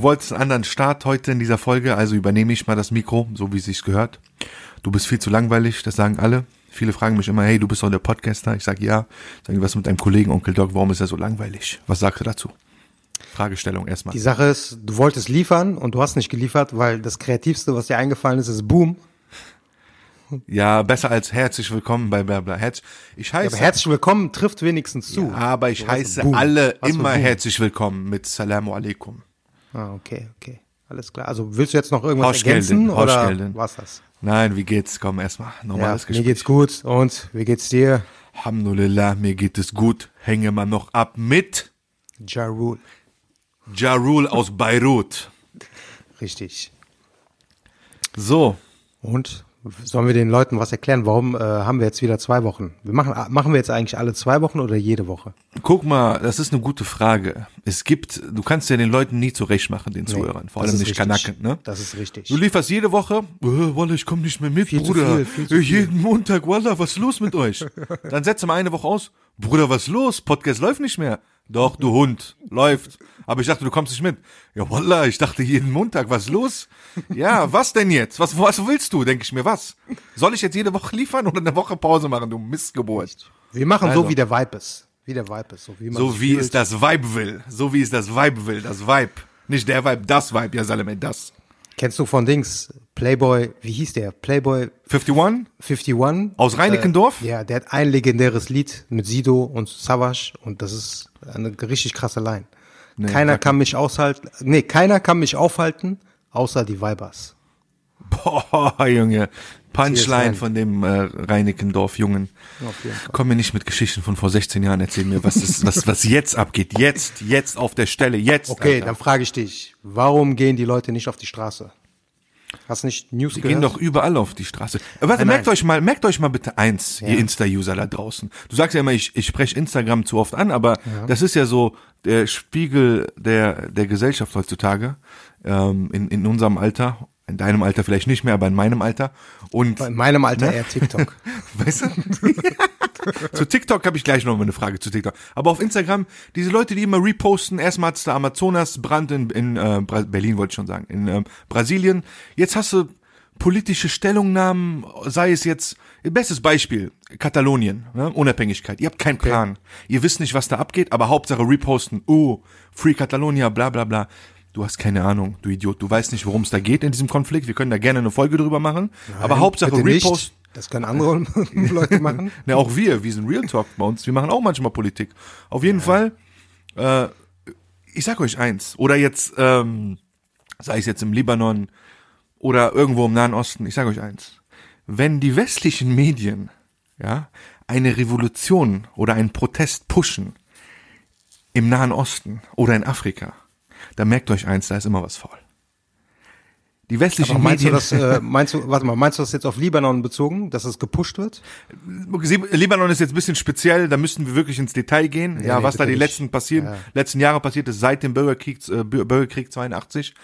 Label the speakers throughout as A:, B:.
A: Du wolltest einen anderen Start heute in dieser Folge, also übernehme ich mal das Mikro, so wie es sich gehört. Du bist viel zu langweilig, das sagen alle. Viele fragen mich immer, hey, du bist doch der Podcaster. Ich sage ja. Sagen, was mit deinem Kollegen Onkel Doc, warum ist er so langweilig? Was sagst du dazu? Fragestellung erstmal.
B: Die Sache ist, du wolltest liefern und du hast nicht geliefert, weil das Kreativste, was dir eingefallen ist, ist Boom.
A: Ja, besser als herzlich willkommen bei Blabla. Herz, ich heiße.
B: Ja, aber herzlich willkommen trifft wenigstens zu.
A: Ja, aber ich heiße
B: Boom.
A: alle
B: Was
A: immer herzlich willkommen mit Salamu alaikum.
B: Ah, okay, okay. Alles klar. Also willst du jetzt noch irgendwas
A: Hausgelden,
B: ergänzen oder war's das?
A: Nein, wie geht's? Komm, erstmal
B: Ja,
A: normales
B: mir
A: Gespräch.
B: geht's gut. Und wie geht's dir?
A: Alhamdulillah, mir geht es gut. Hänge mal noch ab mit
B: Ja Rule.
A: Jarul aus Beirut.
B: Richtig.
A: So,
B: Und sollen wir den Leuten was erklären? Warum äh, haben wir jetzt wieder zwei Wochen? Wir machen, machen wir jetzt eigentlich alle zwei Wochen oder jede Woche?
A: guck mal, das ist eine gute Frage. Es gibt, du kannst ja den Leuten nie zurecht machen, den Zuhörern. Vor allem nicht
B: richtig.
A: Kanaken, ne?
B: Das ist richtig.
A: Du lieferst jede Woche, äh, Wallah, ich komme nicht mehr mit,
B: Viel
A: Bruder.
B: viel, viel
A: Äh. Jeden Montag, Wallah, was ist los mit euch? Dann setzt mal eine Woche aus, Bruder, was ist los? Podcast läuft nicht mehr. Doch, du Hund, läuft. Aber ich dachte, du kommst nicht mit. Ja, Wallah, ich dachte jeden Montag, was ist los? Ja, was denn jetzt? Was, was willst du? Denke ich mir, was? Soll ich jetzt jede Woche liefern oder eine Woche Pause machen, du Missgeburt?
B: Wir machen
A: Also.
B: so, wie der Vibe ist. Wie der Vibe ist. So wie, man
A: So wie es das Vibe will. So wie es das Vibe will, das Vibe. Nicht der Vibe, das Vibe, ja Salome, das.
B: Kennst du von Dings? Playboy, wie hieß der? Playboy
A: 51?
B: 51.
A: Aus Reinickendorf?
B: Äh, ja, der hat ein legendäres Lied mit Sido und Savage und das ist eine richtig krasse Line. keiner
A: sag
B: kann mich aushalten, nee, keiner kann mich aufhalten, außer die Vibers.
A: Boah, Junge. Punchline von dem äh, Reinickendorf-Jungen. Komm mir nicht mit Geschichten von vor 16 Jahren, erzähl mir, was, ist, was, was jetzt abgeht. Jetzt, jetzt auf der Stelle, jetzt.
B: Okay,
A: Alter.
B: dann frage ich dich, warum gehen die Leute nicht auf die Straße? Hast nicht News
A: Die
B: gehört?
A: gehen doch überall auf die Straße. Äh, Warte,
B: Nein,
A: merkt
B: nein.
A: euch mal, merkt euch mal bitte eins, ihr Insta-User da draußen. Du sagst ja immer, ich, ich spreche Instagram zu oft an, aber das ist ja so der Spiegel der, der Gesellschaft heutzutage, ähm, in, in unserem Alter. In deinem Alter vielleicht nicht mehr, aber in meinem Alter. Und
B: In meinem Alter eher TikTok.
A: Weißt du? zu TikTok habe ich gleich noch mal eine Frage zu TikTok. Aber auf Instagram, diese Leute, die immer reposten, erstmal hat's der Amazonas-Brand in, in äh, Berlin, wollte ich schon sagen, in ähm, Brasilien. Jetzt hast du politische Stellungnahmen, sei es jetzt, bestes Beispiel, Katalonien, ne? Unabhängigkeit. Ihr habt keinen Plan. Ihr wisst nicht, was da abgeht, aber Hauptsache reposten, oh, Free Catalonia, bla bla bla. Du hast keine Ahnung, du Idiot. Du weißt nicht, worum es da geht in diesem Konflikt. Wir können da gerne eine Folge drüber machen. aber Hauptsache reposten.
B: Das können andere Leute machen.
A: Ne, auch wir, wir sind Real Talk bei uns. Wir machen auch manchmal Politik. Auf jeden Fall, äh, ich sag euch eins, oder jetzt, ähm, sei es jetzt im Libanon oder irgendwo im Nahen Osten, ich sag euch eins. Wenn die westlichen Medien, ja, eine Revolution oder einen Protest pushen im Nahen Osten oder in Afrika, dann merkt euch eins, da ist immer was faul. Die westlichen
B: Aber meinst du
A: Medien.
B: das, äh, meinst du, warte mal, meinst du das jetzt auf Libanon bezogen, dass es gepusht wird?
A: Libanon ist jetzt ein bisschen speziell, da müssten wir wirklich ins Detail gehen. Ja,
B: nee,
A: was da die
B: nicht.
A: letzten passieren,
B: Ja.
A: letzten Jahre passiert ist seit dem Bürgerkrieg, äh, Bür- Bürgerkrieg 82.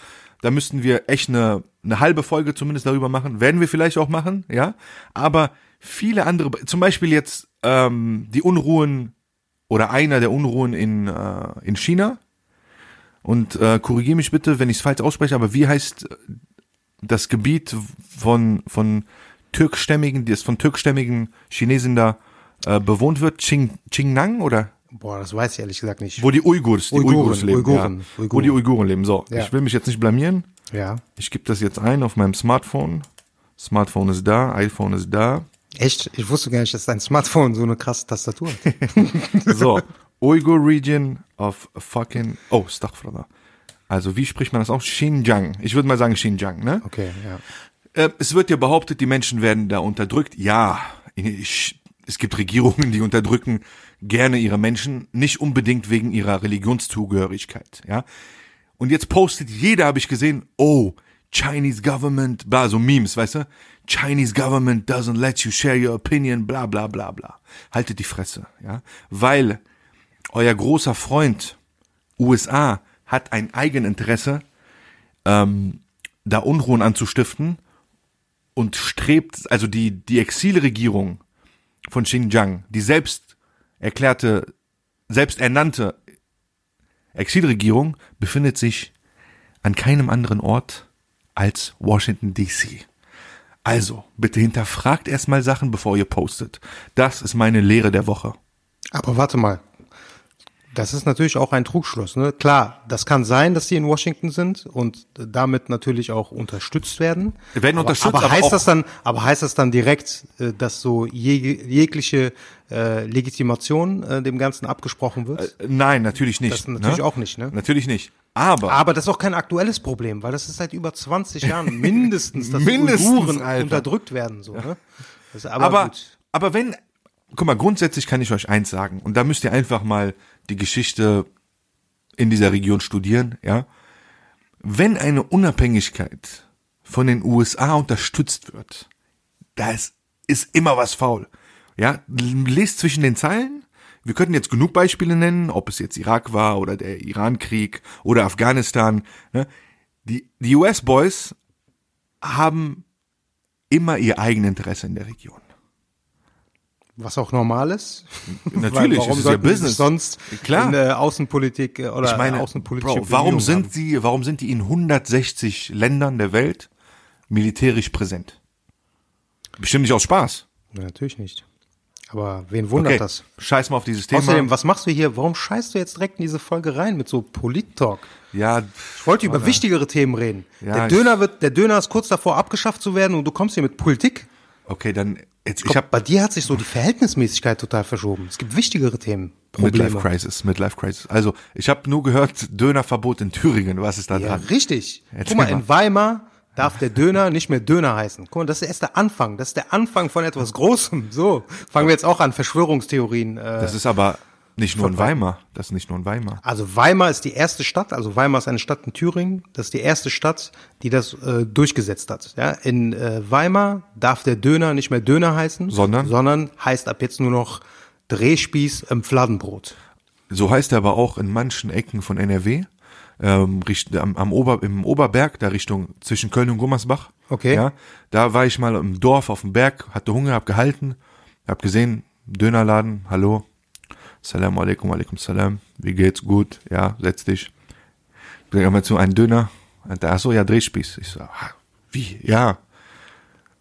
A: Da müssten wir echt eine, eine halbe Folge zumindest darüber machen. Werden wir vielleicht auch machen, ja. Aber viele andere, zum Beispiel jetzt ähm, die Unruhen oder einer der Unruhen in, äh, in China. Und äh, korrigiere mich bitte, wenn ich es falsch ausspreche, aber wie heißt das Gebiet von, von türkstämmigen, das von türkstämmigen Chinesen da äh, bewohnt wird, Qing, Qingnang oder?
B: Boah, das weiß ich ehrlich gesagt nicht.
A: Wo die Uigurs, die
B: Uiguren,
A: Uigurs leben.
B: Uiguren,
A: ja. Wo
B: Uiguren.
A: die Uiguren leben. So,
B: Ja.
A: ich will mich jetzt nicht blamieren.
B: Ja.
A: Ich gebe das jetzt ein auf meinem Smartphone. Smartphone ist da, iPhone ist da.
B: Echt? Ich wusste gar nicht, dass dein Smartphone so eine krasse Tastatur hat.
A: So, Uyghur Region of fucking, oh, Astaghfirullah. Also wie spricht man das aus? Xinjiang. Ich würde mal sagen Xinjiang, ne?
B: Okay, ja.
A: Äh, es wird ja behauptet, die Menschen werden da unterdrückt. Ja, ich, es gibt Regierungen, die unterdrücken gerne ihre Menschen, nicht unbedingt wegen ihrer Religionszugehörigkeit, ja. Und jetzt postet jeder, habe ich gesehen, oh, Chinese government, bla, so Memes, weißt du? Chinese government doesn't let you share your opinion, bla, bla, bla, bla. Haltet die Fresse, ja? Weil euer großer Freund USA hat ein Eigeninteresse, ähm, da Unruhen anzustiften und strebt, also die, die Exilregierung von Xinjiang, die selbst erklärte, selbst ernannte Exilregierung befindet sich an keinem anderen Ort als Washington DC. Also, bitte hinterfragt erstmal Sachen, bevor ihr postet. Das ist meine Lehre der Woche.
B: Aber warte mal. Das ist natürlich auch ein Trugschluss. Ne? Klar, das kann sein, dass sie in Washington sind und damit natürlich auch unterstützt werden.
A: Wir werden
B: aber,
A: unterstützt,
B: aber,
A: aber
B: heißt
A: auch-
B: das dann, aber heißt das dann direkt, äh, dass so jeg jegliche äh, Legitimation äh, dem Ganzen abgesprochen wird?
A: Nein, natürlich nicht.
B: Das natürlich
A: ne?
B: auch nicht, ne?
A: Natürlich nicht. Aber,
B: Aber das ist auch kein aktuelles Problem, weil das ist seit über 20 Jahren mindestens, dass
A: Mindestens,
B: Uiguren
A: Alter.
B: unterdrückt werden. So, ne? aber,
A: aber,
B: gut.
A: aber wenn, guck mal, grundsätzlich kann ich euch eins sagen, und da müsst ihr einfach mal die Geschichte in dieser Region studieren, ja. Wenn eine Unabhängigkeit von den USA unterstützt wird, da ist, ist immer was faul. Ja, lest zwischen den Zeilen. Wir könnten jetzt genug Beispiele nennen, ob es jetzt Irak war oder der Irankrieg oder Afghanistan. Ne? Die, die US-Boys haben immer ihr Eigeninteresse in der Region.
B: Was auch normal ist.
A: Natürlich,
B: warum
A: ist ja Business.
B: sonst
A: Klar.
B: in äh, Außenpolitik äh, oder
A: Ich meine,
B: außenpolitische
A: Bro, warum sind
B: haben?
A: sie, warum sind die in 160 Ländern der Welt militärisch präsent? Bestimmt nicht aus Spaß.
B: Ja, natürlich nicht. Aber wen wundert
A: Okay,
B: das?
A: scheiß mal auf dieses Thema.
B: Außerdem, was machst du hier? Warum scheißt du jetzt direkt in diese Folge rein mit so Polit-Talk?
A: ja,
B: Ich wollte über wichtigere Themen reden.
A: Ja,
B: der Döner wird, der Döner ist kurz davor abgeschafft zu werden und du kommst hier mit Politik.
A: okay, dann jetzt, ich habe
B: bei dir hat sich so die Verhältnismäßigkeit total verschoben. Es gibt wichtigere Themen, Probleme.
A: Midlife Crisis, Midlife Crisis. Also, ich habe nur gehört Dönerverbot in Thüringen. Was ist da
B: Ja,
A: dran?
B: richtig.
A: Erzähl
B: Guck mal,
A: mal.
B: in Weimar darf der Döner nicht mehr Döner heißen. Guck mal, das ist erst der Anfang. Das ist der Anfang von etwas Großem. So, fangen wir jetzt auch an, Verschwörungstheorien. Äh,
A: Das ist aber nicht nur in Weimar. Das ist nicht nur in Weimar.
B: also Weimar ist die erste Stadt, also Weimar ist eine Stadt in Thüringen, das ist die erste Stadt, die das äh, durchgesetzt hat. Ja, in äh, Weimar darf der Döner nicht mehr Döner heißen,
A: Sondern?
B: sondern heißt ab jetzt nur noch Drehspieß im Fladenbrot.
A: So heißt er aber auch in manchen Ecken von NRW. Ähm, richt, am, am Ober, im Oberberg, da Richtung zwischen Köln und Gummersbach.
B: Okay.
A: Ja, da war ich mal im Dorf auf dem Berg, hatte Hunger, hab gehalten, hab gesehen, Dönerladen, hallo, Salam alaikum, alaikum salam, wie geht's, gut, ja, setz dich. Sag mal zu, ein Döner, Und ach so, ja, Drehspieß. Ich so, ah, wie, ja.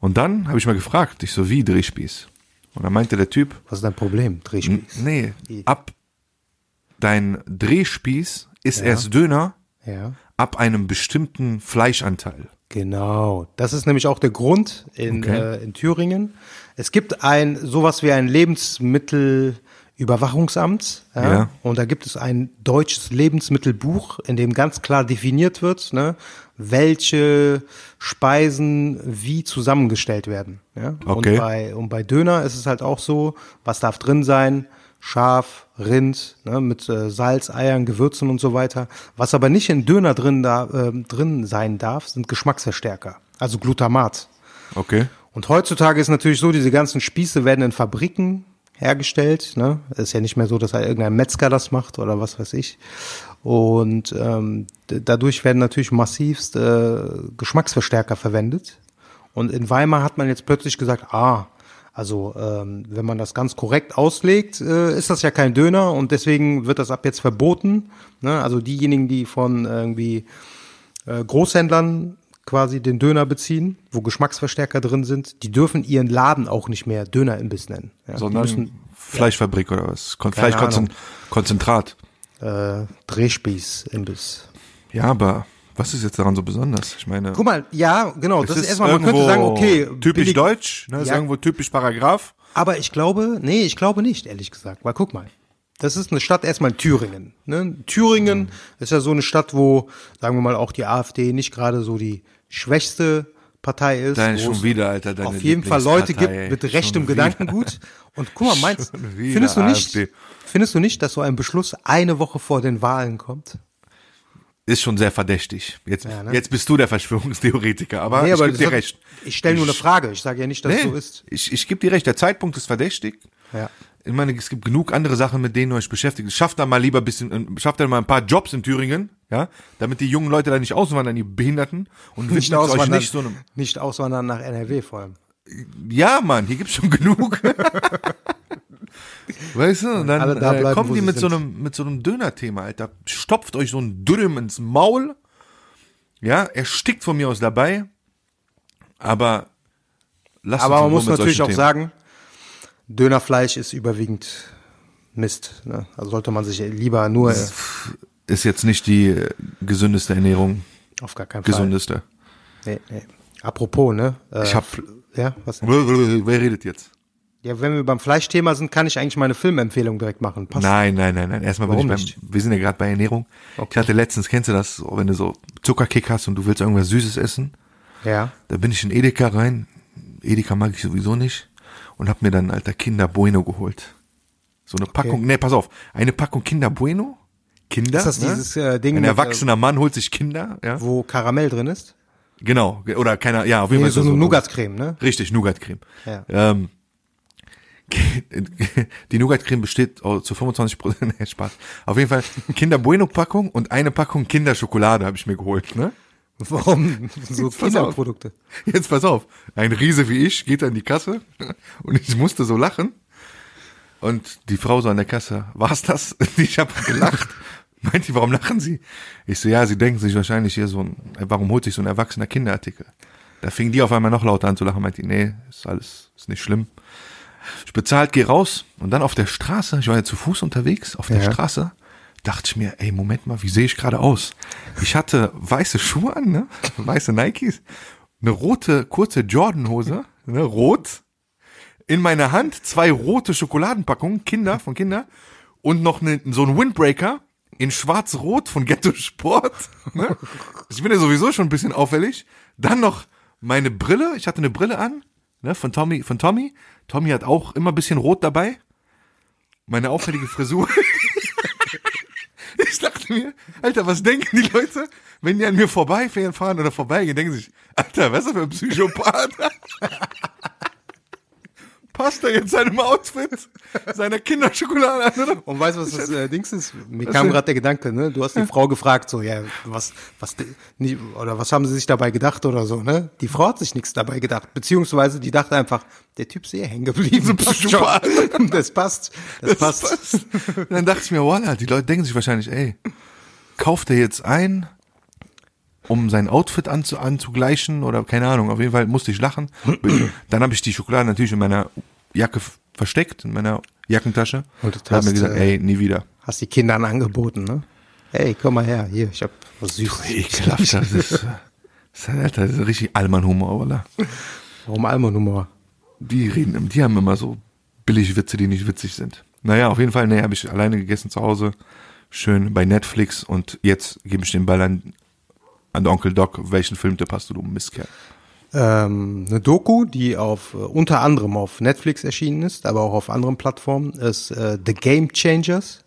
A: Und dann habe ich mal gefragt, ich so, wie Drehspieß? Und dann meinte der Typ,
B: Was ist dein Problem? Drehspieß.
A: nee, ab dein Drehspieß ist erst Döner
B: Ja.
A: ab einem bestimmten Fleischanteil.
B: Genau. Das ist nämlich auch der Grund in,
A: Okay.
B: äh, in Thüringen. Es gibt ein sowas wie ein Lebensmittelüberwachungsamt. Ja,
A: Ja.
B: Und da gibt es ein deutsches Lebensmittelbuch, in dem ganz klar definiert wird, ne, welche Speisen wie zusammengestellt werden. Ja?
A: Okay.
B: Und, bei, und bei Döner ist es halt auch so, was darf drin sein? Schaf, Rind, ne, mit äh, Salz, Eiern, Gewürzen und so weiter. Was aber nicht in Döner drin, da, ähm, drin sein darf, sind Geschmacksverstärker, also Glutamat.
A: Okay.
B: Und heutzutage ist natürlich so, diese ganzen Spieße werden in Fabriken hergestellt. Ne? Ist ja nicht mehr so, dass halt irgendein Metzger das macht oder was weiß ich. Und ähm, dadurch werden natürlich massivst äh, Geschmacksverstärker verwendet. Und in Weimar hat man jetzt plötzlich gesagt, ah, also ähm, wenn man das ganz korrekt auslegt, äh, ist das ja kein Döner und deswegen wird das ab jetzt verboten. Ne? Also diejenigen, die von irgendwie äh, Großhändlern quasi den Döner beziehen, wo Geschmacksverstärker drin sind, die dürfen ihren Laden auch nicht mehr Dönerimbiss nennen. Ja,
A: Sondern
B: müssen
A: Fleischfabrik oder was? Kon
B: Keine
A: Fleischkonzentrat.
B: äh, Drehspieß-Imbiss.
A: Ja, aber was ist jetzt daran so besonders? Ich meine,
B: Guck mal, ja, genau, das ist, erstmal, man könnte sagen, okay,
A: typisch
B: billig-
A: deutsch, ne? Ist
B: Ja.
A: irgendwo typisch Paragraph.
B: Aber ich glaube, nee, ich glaube nicht, ehrlich gesagt. Weil guck mal, das ist eine Stadt erstmal Thüringen. Ne? Thüringen
A: Mhm.
B: ist ja so eine Stadt, wo, sagen wir mal, auch die AfD nicht gerade so die schwächste Lieblingspartei ist.
A: Deine schon
B: es
A: wieder, Alter. Deine
B: auf jeden Fall Leute gibt mit rechtem
A: Schon
B: Gedankengut. Und guck mal, meinst, findest du nicht,
A: AfD.
B: findest du nicht, dass so ein Beschluss eine Woche vor den Wahlen kommt?
A: Ist schon sehr verdächtig. Jetzt,
B: Ja, ne?
A: jetzt bist du der Verschwörungstheoretiker, aber
B: Nee,
A: ich gebe dir recht.
B: Ich stelle nur eine Frage. Ich sage ja nicht, dass es
A: Nee,
B: so ist.
A: ich, ich gebe dir recht, der Zeitpunkt ist verdächtig.
B: Ja.
A: Ich meine, es gibt genug andere Sachen, mit denen ihr euch beschäftigt. Schafft da mal lieber ein bisschen, äh, schafft da mal ein paar Jobs in Thüringen, ja, damit die jungen Leute da nicht auswandern, die Behinderten und
B: Nicht
A: widmet euch
B: auswandern,
A: nicht so einem.
B: nicht auswandern nach NRW vor allem.
A: Ja, Mann, hier gibt's schon genug. weißt du, und dann
B: da
A: äh, kommen die mit so einem mit so einem Döner-Thema, Alter. Stopft euch so ein Dürüm ins Maul. Ja, er stickt von mir aus dabei. Aber lasst
B: Aber
A: uns
B: man muss natürlich auch
A: Themen.
B: sagen, Dönerfleisch ist überwiegend Mist. Ne? Also sollte man sich lieber nur äh,
A: ist jetzt nicht die äh, gesündeste Ernährung,
B: auf gar keinen Fall.
A: gesündeste.
B: Nee, nee. Apropos, ne? Äh,
A: Ich hab-
B: ja, was?
A: Wer redet jetzt?
B: Ja, wenn wir beim Fleischthema sind, kann ich eigentlich meine Filmempfehlung direkt machen. Passt.
A: Nein, nein, nein, nein. Erstmal bin ich
B: Warum
A: beim,
B: nicht?
A: wir sind ja gerade bei Ernährung. Ich hatte letztens, kennst du das, wenn du so Zuckerkick hast und du willst irgendwas Süßes essen?
B: Ja.
A: Da bin ich in Edeka rein. Edeka mag ich sowieso nicht. Und hab mir dann, alter, Kinder Bueno geholt. So eine Packung, nee, pass auf. Eine Packung Kinder Bueno. Kinder.
B: Ist das
A: ne?
B: dieses äh, Ding,
A: Ein
B: mit,
A: erwachsener Mann holt sich Kinder, ja.
B: äh, wo Karamell drin ist?
A: Genau. Oder keiner, ja, auf jeden
B: Nee,
A: Fall.
B: so
A: das
B: eine Nougat-Creme, ne?
A: Richtig, Nougat-Creme.
B: Ja.
A: Ähm, die Nougat-Creme besteht zu 25 Prozent, nee, Spaß. Auf jeden Fall Kinder Bueno-Packung und eine Packung Kinderschokolade habe ich mir geholt, ne?
B: Warum? So. Kinderprodukte.
A: Jetzt pass auf. Ein Riese wie ich geht an die Kasse und ich musste so lachen. Und die Frau so an der Kasse, war's das? Ich habe gelacht. Meint die, warum lachen Sie? Ich so, ja, Sie denken sich wahrscheinlich hier so ein, warum holt sich so ein erwachsener Kinderartikel? Da fing die auf einmal noch lauter an zu lachen, meint die, nee, ist alles, ist nicht schlimm. Ich bezahlt, geh raus und dann auf der Straße, ich war ja zu Fuß unterwegs, auf der
B: Ja.
A: Straße, dachte ich mir, ey, Moment mal, wie sehe ich gerade aus? Ich hatte weiße Schuhe an, ne? Weiße Nikes, eine rote, kurze Jordan-Hose, ne? Rot. In meiner Hand zwei rote Schokoladenpackungen, Kinder, von Kinder, und noch ne, so ein Windbreaker in schwarz-rot von Ghetto Sport. Ne? Ich bin ja sowieso schon ein bisschen auffällig. Dann noch meine Brille, ich hatte eine Brille an, ne, von Tommy, von Tommy. Tommy hat auch immer ein bisschen rot dabei. Meine auffällige Frisur. Ich dachte mir, Alter, was denken die Leute, wenn die an mir vorbeifahren oder vorbeigehen, denken sich, Alter, was ist das für ein Psychopath? Passt er jetzt seinem Outfit, seiner Kinderschokolade an, oder?
B: Und weißt du, was das äh, Dings ist? Mir kam gerade der Gedanke, ne? Du hast die Frau gefragt, so, ja, was, was, nicht, oder was haben sie sich dabei gedacht oder so, ne? Die Frau hat sich nichts dabei gedacht, beziehungsweise die dachte einfach, der Typ ist eh hängen geblieben. Passt. Das passt, das, passt.
A: Und dann dachte ich mir, voila, die Leute denken sich wahrscheinlich, ey, kauft er jetzt ein, um sein Outfit anzu, anzugleichen oder keine Ahnung, auf jeden Fall musste ich lachen. Dann habe ich die Schokolade natürlich in meiner Jacke versteckt, in meiner Jackentasche.
B: Und du
A: habe mir
B: hast,
A: gesagt,
B: äh,
A: ey, nie wieder.
B: Hast die Kindern angeboten, ne? Hey, komm mal her, hier, ich hab was Süßes.
A: Ekelhaft, das ist, das ist, Alter, das ist richtig Allmann-Humor, oder?
B: Warum Almonummer?
A: Die reden, die haben immer so billig Witze, die nicht witzig sind. Naja, auf jeden Fall, nee, habe ich alleine gegessen zu Hause, schön bei Netflix und jetzt gebe ich den Ball an, an Onkel Doc, welchen Filmtipp hast du, du Mistkerl?
B: Ähm, eine Doku, die auf äh, unter anderem auf Netflix erschienen ist, aber auch auf anderen Plattformen, ist äh, The Game Changers.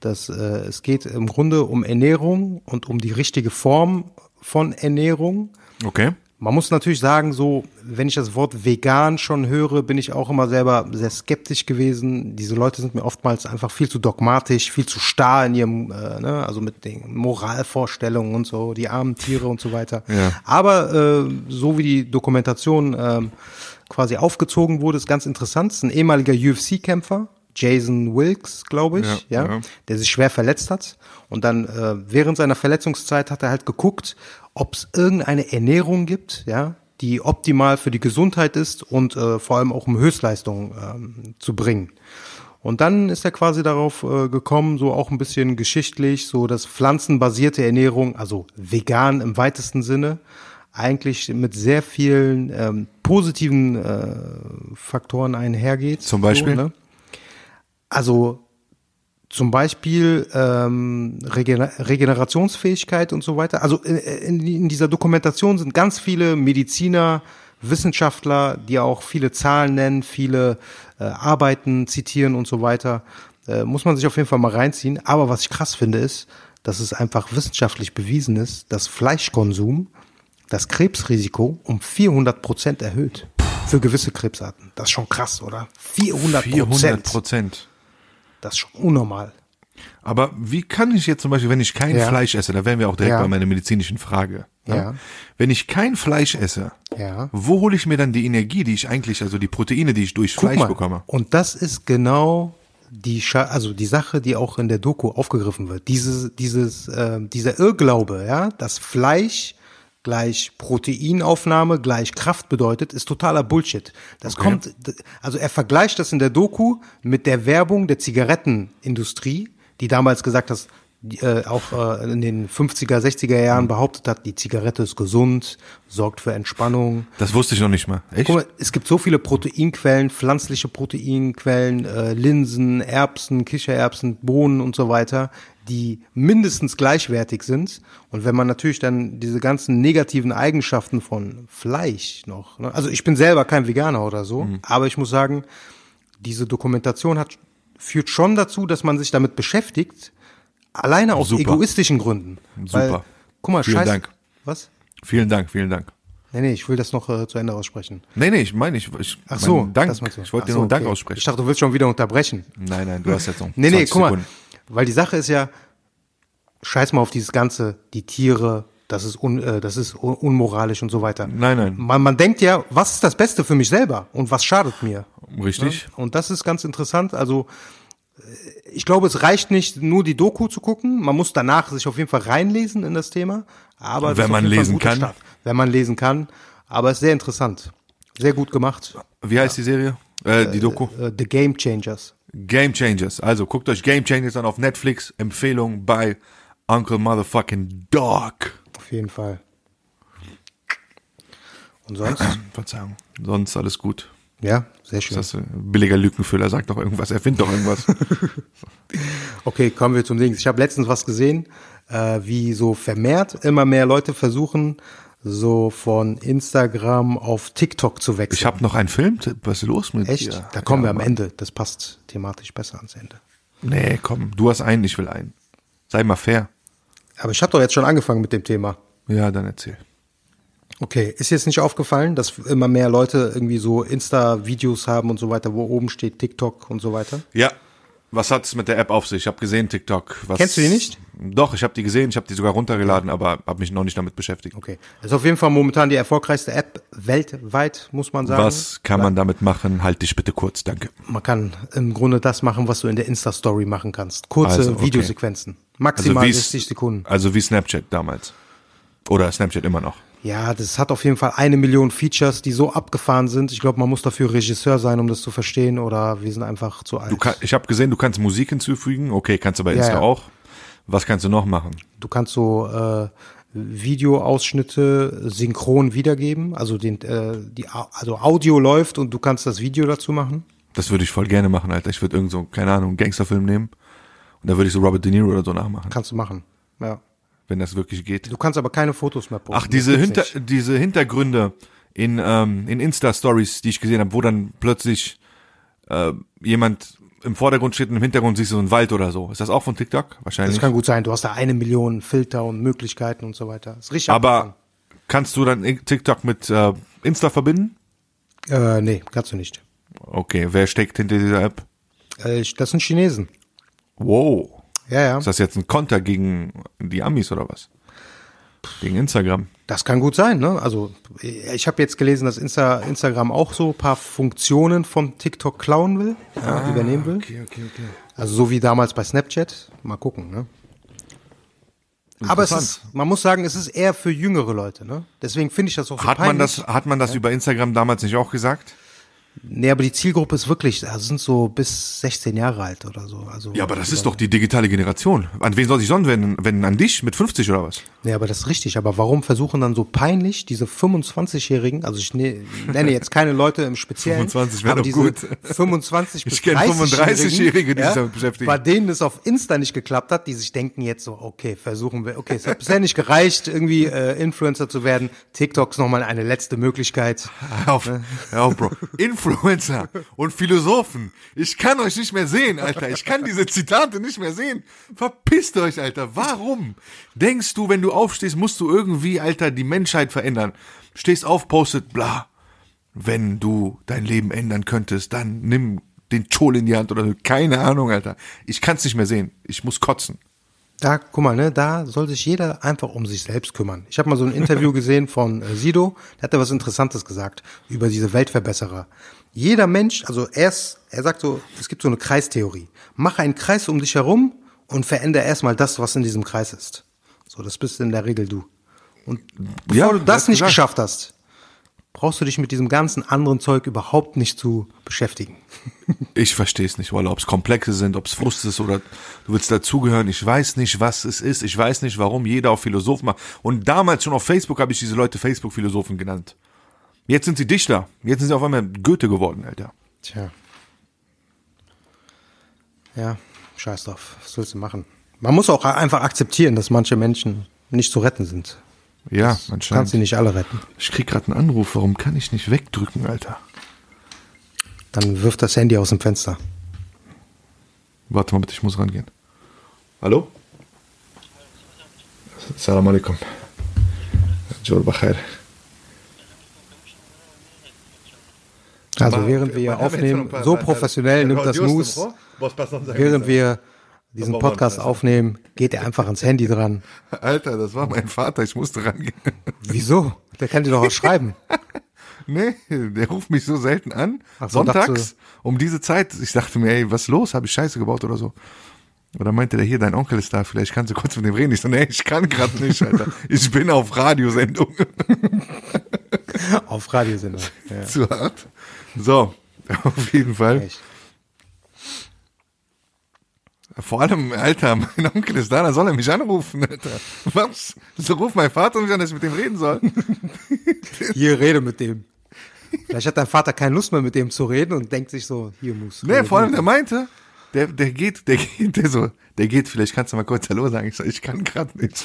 B: Das, äh, es geht im Grunde um Ernährung und um die richtige Form von Ernährung.
A: Okay.
B: Man muss natürlich sagen, so, wenn ich das Wort vegan schon höre, bin ich auch immer selber sehr skeptisch gewesen. Diese Leute sind mir oftmals einfach viel zu dogmatisch, viel zu starr in ihrem, äh, ne, also mit den Moralvorstellungen und so, die armen Tiere und so weiter.
A: Ja.
B: Aber äh, so wie die Dokumentation ähm, quasi aufgezogen wurde, ist ganz interessant. Es ist ein ehemaliger UFC-Kämpfer, Jason Wilkes, glaube ich,
A: Ja,
B: ja,
A: ja.
B: der sich schwer verletzt hat. Und dann äh, während seiner Verletzungszeit hat er halt geguckt, ob es irgendeine Ernährung gibt, ja, die optimal für die Gesundheit ist und äh, vor allem auch um Höchstleistung ähm, zu bringen. Und dann ist er quasi darauf äh, gekommen, so auch ein bisschen geschichtlich, so dass pflanzenbasierte Ernährung, also vegan im weitesten Sinne, eigentlich mit sehr vielen ähm, positiven äh, Faktoren einhergeht.
A: Zum Beispiel?
B: So, ne? Also zum Beispiel ähm, Regener Regenerationsfähigkeit und so weiter. Also in, in, dieser Dokumentation sind ganz viele Mediziner, Wissenschaftler, die auch viele Zahlen nennen, viele äh, Arbeiten zitieren und so weiter. Äh, muss man sich auf jeden Fall mal reinziehen. Aber was ich krass finde, ist, dass es einfach wissenschaftlich bewiesen ist, dass Fleischkonsum das Krebsrisiko um 400 Prozent erhöht. Für gewisse Krebsarten. Das ist schon krass, oder? 400%
A: 400
B: Prozent. Das ist schon unnormal.
A: Aber wie kann ich jetzt zum Beispiel, wenn ich kein
B: Ja.
A: Fleisch esse, da wären wir auch direkt
B: Ja.
A: bei meiner medizinischen Frage. ne?
B: Ja.
A: Wenn ich kein Fleisch esse,
B: Ja.
A: wo hole ich mir dann die Energie, die ich eigentlich, also die Proteine, die ich durch
B: Guck
A: Fleisch
B: mal.
A: bekomme?
B: Und das ist genau die Scha also die Sache, die auch in der Doku aufgegriffen wird. Dieses, dieses, äh, dieser Irrglaube, ja, dass Fleisch gleich Proteinaufnahme gleich Kraft bedeutet, ist totaler Bullshit. Das
A: Okay.
B: kommt, also er vergleicht das in der Doku mit der Werbung der Zigarettenindustrie, die damals gesagt hat, die, äh, auch äh, in den 50er, 60er Jahren behauptet hat, die Zigarette ist gesund, sorgt für Entspannung.
A: Das wusste ich noch nicht mal. Echt?
B: Guck mal, es gibt so viele Proteinquellen, pflanzliche Proteinquellen, äh, Linsen, Erbsen, Kichererbsen, Bohnen und so weiter, die mindestens gleichwertig sind. Und wenn man natürlich dann diese ganzen negativen Eigenschaften von Fleisch noch, ne? also ich bin selber kein Veganer oder so,
A: Mhm.
B: aber ich muss sagen, diese Dokumentation hat, führt schon dazu, dass man sich damit beschäftigt, alleine aus
A: Super.
B: egoistischen Gründen. Weil,
A: Super.
B: guck mal,
A: Vielen
B: scheiße.
A: Dank.
B: Was?
A: Vielen Dank, vielen Dank.
B: Nee, nee, ich will das noch äh, zu Ende aussprechen.
A: Nee, nee, ich meine, ich, ich
B: Ach so,
A: Dank. Ich wollte dir
B: so,
A: nur Dank
B: okay.
A: aussprechen.
B: Ich dachte, du willst schon wieder unterbrechen.
A: nein, nein, du hast jetzt noch
B: Nee, nee,
A: 20
B: guck mal. Weil die Sache ist ja, scheiß mal auf dieses ganze, die Tiere, das ist un, äh, das ist un unmoralisch und so weiter.
A: Nein, nein.
B: Man, man denkt ja, was ist das Beste für mich selber und was schadet mir?
A: Richtig?
B: Und das ist ganz interessant. Also äh, ich glaube, es reicht nicht, nur die Doku zu gucken. Man muss danach sich auf jeden Fall reinlesen in das Thema. Aber das
A: Wenn
B: ist auf
A: man lesen kann.
B: Start. Wenn man lesen kann. Aber es ist sehr interessant. Sehr gut gemacht.
A: Wie heißt die Serie? Äh, die Doku?
B: Äh, The Game Changers.
A: Game Changers. Also guckt euch Game Changers an auf Netflix. Empfehlung bei Uncle Motherfucking Dog.
B: Auf jeden Fall. Und sonst?
A: Verzeihung. Sonst alles gut.
B: Ja, sehr schön.
A: Das ist äh, billiger Lückenfüller. Sagt doch irgendwas. Erfind doch irgendwas.
B: Okay, kommen wir zum Ding. Ich habe letztens was gesehen, äh, wie so vermehrt immer mehr Leute versuchen, so von Instagram auf TikTok zu wechseln.
A: Ich habe noch einen Film. Was ist los mit
B: Echt?
A: dir?
B: Da kommen
A: Ja,
B: wir am
A: Mann.
B: Ende. Das passt thematisch besser ans Ende.
A: Nee, komm. Du hast einen, ich will einen. Sei mal fair.
B: Aber ich habe doch jetzt schon angefangen mit dem Thema.
A: Ja, dann erzähl.
B: Okay, ist jetzt nicht aufgefallen, dass immer mehr Leute irgendwie so Insta-Videos haben und so weiter, wo oben steht TikTok und so weiter?
A: Ja. Was hat's mit der App auf sich? Ich habe gesehen TikTok. Was,
B: Kennst du die nicht?
A: Doch, ich habe die gesehen. Ich habe die sogar runtergeladen, aber habe mich noch nicht damit beschäftigt.
B: Okay. Das ist auf jeden Fall momentan die erfolgreichste App weltweit, muss man sagen.
A: Was kann man damit machen? Halt dich bitte kurz, danke.
B: Man kann im Grunde das machen, was du in der Insta-Story machen kannst. Kurze
A: Also, okay.
B: Videosequenzen. Maximal
A: wie's-
B: 60 Sekunden.
A: Also wie Snapchat damals. Oder Snapchat immer noch.
B: Ja, das hat auf jeden Fall eine Million Features, die so abgefahren sind. Ich glaube, man muss dafür Regisseur sein, um das zu verstehen, oder wir sind einfach zu alt.
A: Du kann, ich habe gesehen, du kannst Musik hinzufügen. Okay, kannst du bei
B: Ja,
A: Insta
B: ja.
A: auch. Was kannst du noch machen?
B: Du kannst so äh, Videoausschnitte synchron wiedergeben, also den, äh, die, also Audio läuft und du kannst das Video dazu machen.
A: Das würde ich voll gerne machen, Alter. Ich würde irgend so, keine Ahnung, einen Gangsterfilm nehmen. Und da würde ich so Robert De Niro oder so nachmachen,
B: Kannst du machen. Ja.
A: Wenn das wirklich geht.
B: Du kannst aber keine Fotos mehr posten.
A: Ach, diese, Hinter,
B: nicht.
A: diese Hintergründe in, ähm, in Insta-Stories, die ich gesehen habe, wo dann plötzlich äh, jemand im Vordergrund steht und im Hintergrund siehst du so einen Wald oder so. Ist das auch von TikTok? Wahrscheinlich.
B: Das kann gut sein. Du hast da eine Million Filter und Möglichkeiten und so weiter. Das ist richtig
A: Aber kannst du dann TikTok mit äh, Insta verbinden?
B: Äh, nee, kannst du nicht.
A: Okay, wer steckt hinter dieser App?
B: Äh, das sind Chinesen.
A: Wow.
B: Ja, ja.
A: Ist das jetzt ein Konter gegen die Amis oder was? Gegen Instagram.
B: Das kann gut sein, ne? Also ich habe jetzt gelesen, dass Insta, Instagram auch so ein paar Funktionen von TikTok klauen will, ja, übernehmen will.
A: Ah, Okay, okay, okay.
B: Also so wie damals bei Snapchat. Mal gucken, ne? Aber es ist, man muss sagen, es ist eher für jüngere Leute, ne? Deswegen finde ich das auch so
A: Hat man
B: peinlich.
A: das, hat man das über Instagram damals nicht auch gesagt?
B: Nee, aber die Zielgruppe ist wirklich, also sind so bis 16 Jahre alt oder so. Also,
A: Ja, aber das ist doch die digitale Generation. An wen soll sich sonst wenden? Wenden an dich mit 50 oder was?
B: Nee, aber das ist richtig. Aber warum versuchen dann so peinlich diese 25-Jährigen, also ich ne, nenne jetzt keine Leute im Speziellen,
A: 25 wäre doch gut.
B: 25 bis
A: Ich kenn
B: 30-Jährigen,
A: 35-Jährige, die sich damit beschäftigen.
B: Bei denen es auf Insta nicht geklappt hat, die sich denken jetzt so, okay, versuchen wir, okay, es hat bisher nicht gereicht, irgendwie äh, Influencer zu werden. TikTok ist nochmal eine letzte Möglichkeit.
A: Hör auf, hör auf, Bro. Influencer und Philosophen. Ich kann euch nicht mehr sehen, Alter. Ich kann diese Zitate nicht mehr sehen. Verpisst euch, Alter. Warum? Denkst du, wenn du aufstehst, musst du irgendwie, Alter, die Menschheit verändern? Stehst auf, postet, bla. Wenn du dein Leben ändern könntest, dann nimm den Chol in die Hand oder keine Ahnung, Alter. Ich kann's nicht mehr sehen. Ich muss kotzen.
B: Da, guck mal, ne, da soll sich jeder einfach um sich selbst kümmern. Ich habe mal so ein Interview gesehen von äh, Sido, der hat da was Interessantes gesagt über diese Weltverbesserer. Jeder Mensch, also er, ist, er sagt so, es gibt so eine Kreistheorie. Mach einen Kreis um dich herum und verändere erstmal das, was in diesem Kreis ist. So, das bist in der Regel du. Und bevor
A: Ja,
B: du das nicht
A: gesagt.
B: geschafft hast, brauchst du dich mit diesem ganzen anderen Zeug überhaupt nicht zu beschäftigen.
A: Ich verstehe es nicht, weil ob es Komplexe sind, ob es Frust ist oder du willst dazugehören. Ich weiß nicht, was es ist. Ich weiß nicht, warum jeder auf Philosophen macht. Und damals schon auf Facebook habe ich diese Leute Facebook-Philosophen genannt. Jetzt sind sie Dichter. Jetzt sind sie auf einmal Goethe geworden, Alter.
B: Tja. Ja, scheiß drauf. Was willst du machen? Man muss auch einfach akzeptieren, dass manche Menschen nicht zu retten sind.
A: Ja,
B: Du kannst
A: anscheinend.
B: sie nicht alle retten.
A: Ich krieg gerade einen Anruf. Warum kann ich nicht wegdrücken, Alter?
B: Dann wirft das Handy aus dem Fenster.
A: Warte mal bitte, ich muss rangehen. Hallo? Salam alaikum. Jol Bacher.
B: Also während wir hier aufnehmen, so professionell nimmt das News, während wir diesen Podcast aufnehmen, geht er einfach ans Handy dran.
A: Alter, das war mein Vater, ich musste rangehen.
B: Wieso? Der kann dir doch was schreiben.
A: Nee, der ruft mich so selten an.
B: Ach so,
A: Sonntags um diese Zeit. Ich dachte mir, ey, was ist los? Habe ich Scheiße gebaut oder so? Oder meinte der hier, dein Onkel ist da, vielleicht kannst du kurz mit dem reden. Ich so, nee, ich kann gerade nicht, Alter. Ich bin auf Radiosendung.
B: Auf Radiosender. Ja,
A: Zu hart. So, auf jeden Fall.
B: echt.
A: Vor allem, Alter, mein Onkel ist da, dann soll er mich anrufen, Alter. Was? So ruft mein Vater mich an, dass ich mit dem reden soll.
B: Hier, rede mit dem. Vielleicht hat dein Vater keine Lust mehr mit dem zu reden und denkt sich so, hier muss.
A: Nee, vor allem, der meinte, der, der geht, der geht, der so, der geht, vielleicht kannst du mal kurz Hallo sagen. Ich so, ich kann gerade nicht.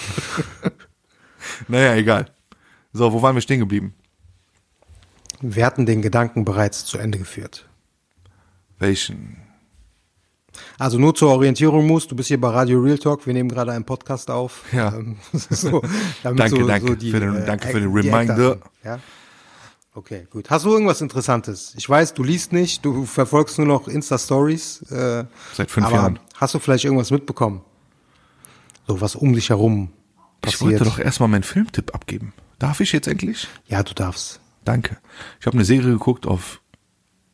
A: naja, egal. So, wo waren wir stehen geblieben?
B: Wir hatten den Gedanken bereits zu Ende geführt.
A: Welchen?
B: Also nur zur Orientierung muss, du bist hier bei Radio Real Talk, wir nehmen gerade einen Podcast auf.
A: Ja.
B: Ähm, so,
A: Danke, danke für den- danke für den
B: die
A: Reminder.
B: Ja. Okay, gut. Hast du irgendwas Interessantes? Ich weiß, du liest nicht, du verfolgst nur noch Insta-Stories. Äh,
A: Seit fünf Jahren.
B: Hast du vielleicht irgendwas mitbekommen? So was um dich herum
A: Ich
B: passiert?
A: wollte doch erstmal meinen Filmtipp abgeben. Darf ich jetzt endlich?
B: ja, du darfst.
A: Danke. Ich habe eine Serie geguckt auf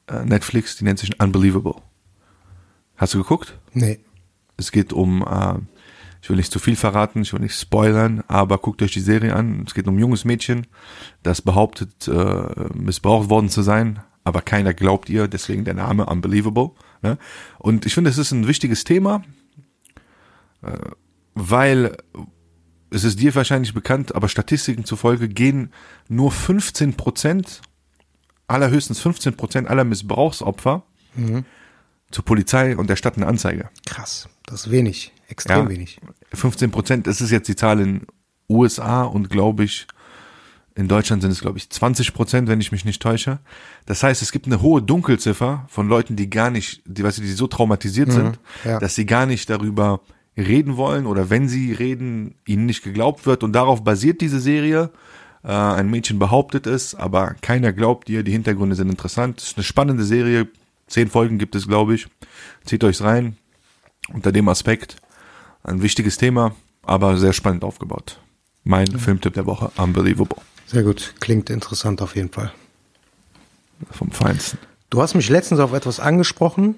A: äh, Netflix, die nennt sich Unbelievable. Hast du geguckt?
B: Nee.
A: Es geht um, äh, ich will nicht zu viel verraten, ich will nicht spoilern, aber guckt euch die Serie an. Es geht um ein junges Mädchen, das behauptet, äh, missbraucht worden zu sein, aber keiner glaubt ihr, deswegen der Name Unbelievable. Ne? Und ich finde, es ist ein wichtiges Thema, äh, weil es ist dir wahrscheinlich bekannt, aber Statistiken zufolge gehen nur 15 Prozent, allerhöchstens 15 Prozent aller Missbrauchsopfer zur Polizei und erstatten eine Anzeige.
B: Krass. Das ist wenig. Extrem
A: Ja.
B: wenig.
A: 15 Prozent, das ist jetzt die Zahl in USA und glaube ich, in Deutschland sind es glaube ich 20 Prozent, wenn ich mich nicht täusche. Das heißt, es gibt eine hohe Dunkelziffer von Leuten, die gar nicht, die, weißt du, die so traumatisiert sind,
B: ja.
A: dass sie gar nicht darüber reden wollen oder wenn sie reden, ihnen nicht geglaubt wird und darauf basiert diese Serie. Äh, ein Mädchen behauptet es, aber keiner glaubt ihr. Die Hintergründe sind interessant. Es ist eine spannende Serie. Zehn Folgen gibt es, glaube ich. Zieht euch's rein. Unter dem Aspekt. Ein wichtiges Thema, aber sehr spannend aufgebaut. Mein Filmtipp der Woche, Unbelievable.
B: Sehr gut. Klingt interessant auf jeden Fall.
A: Vom Feinsten.
B: Du hast mich letztens auf etwas angesprochen,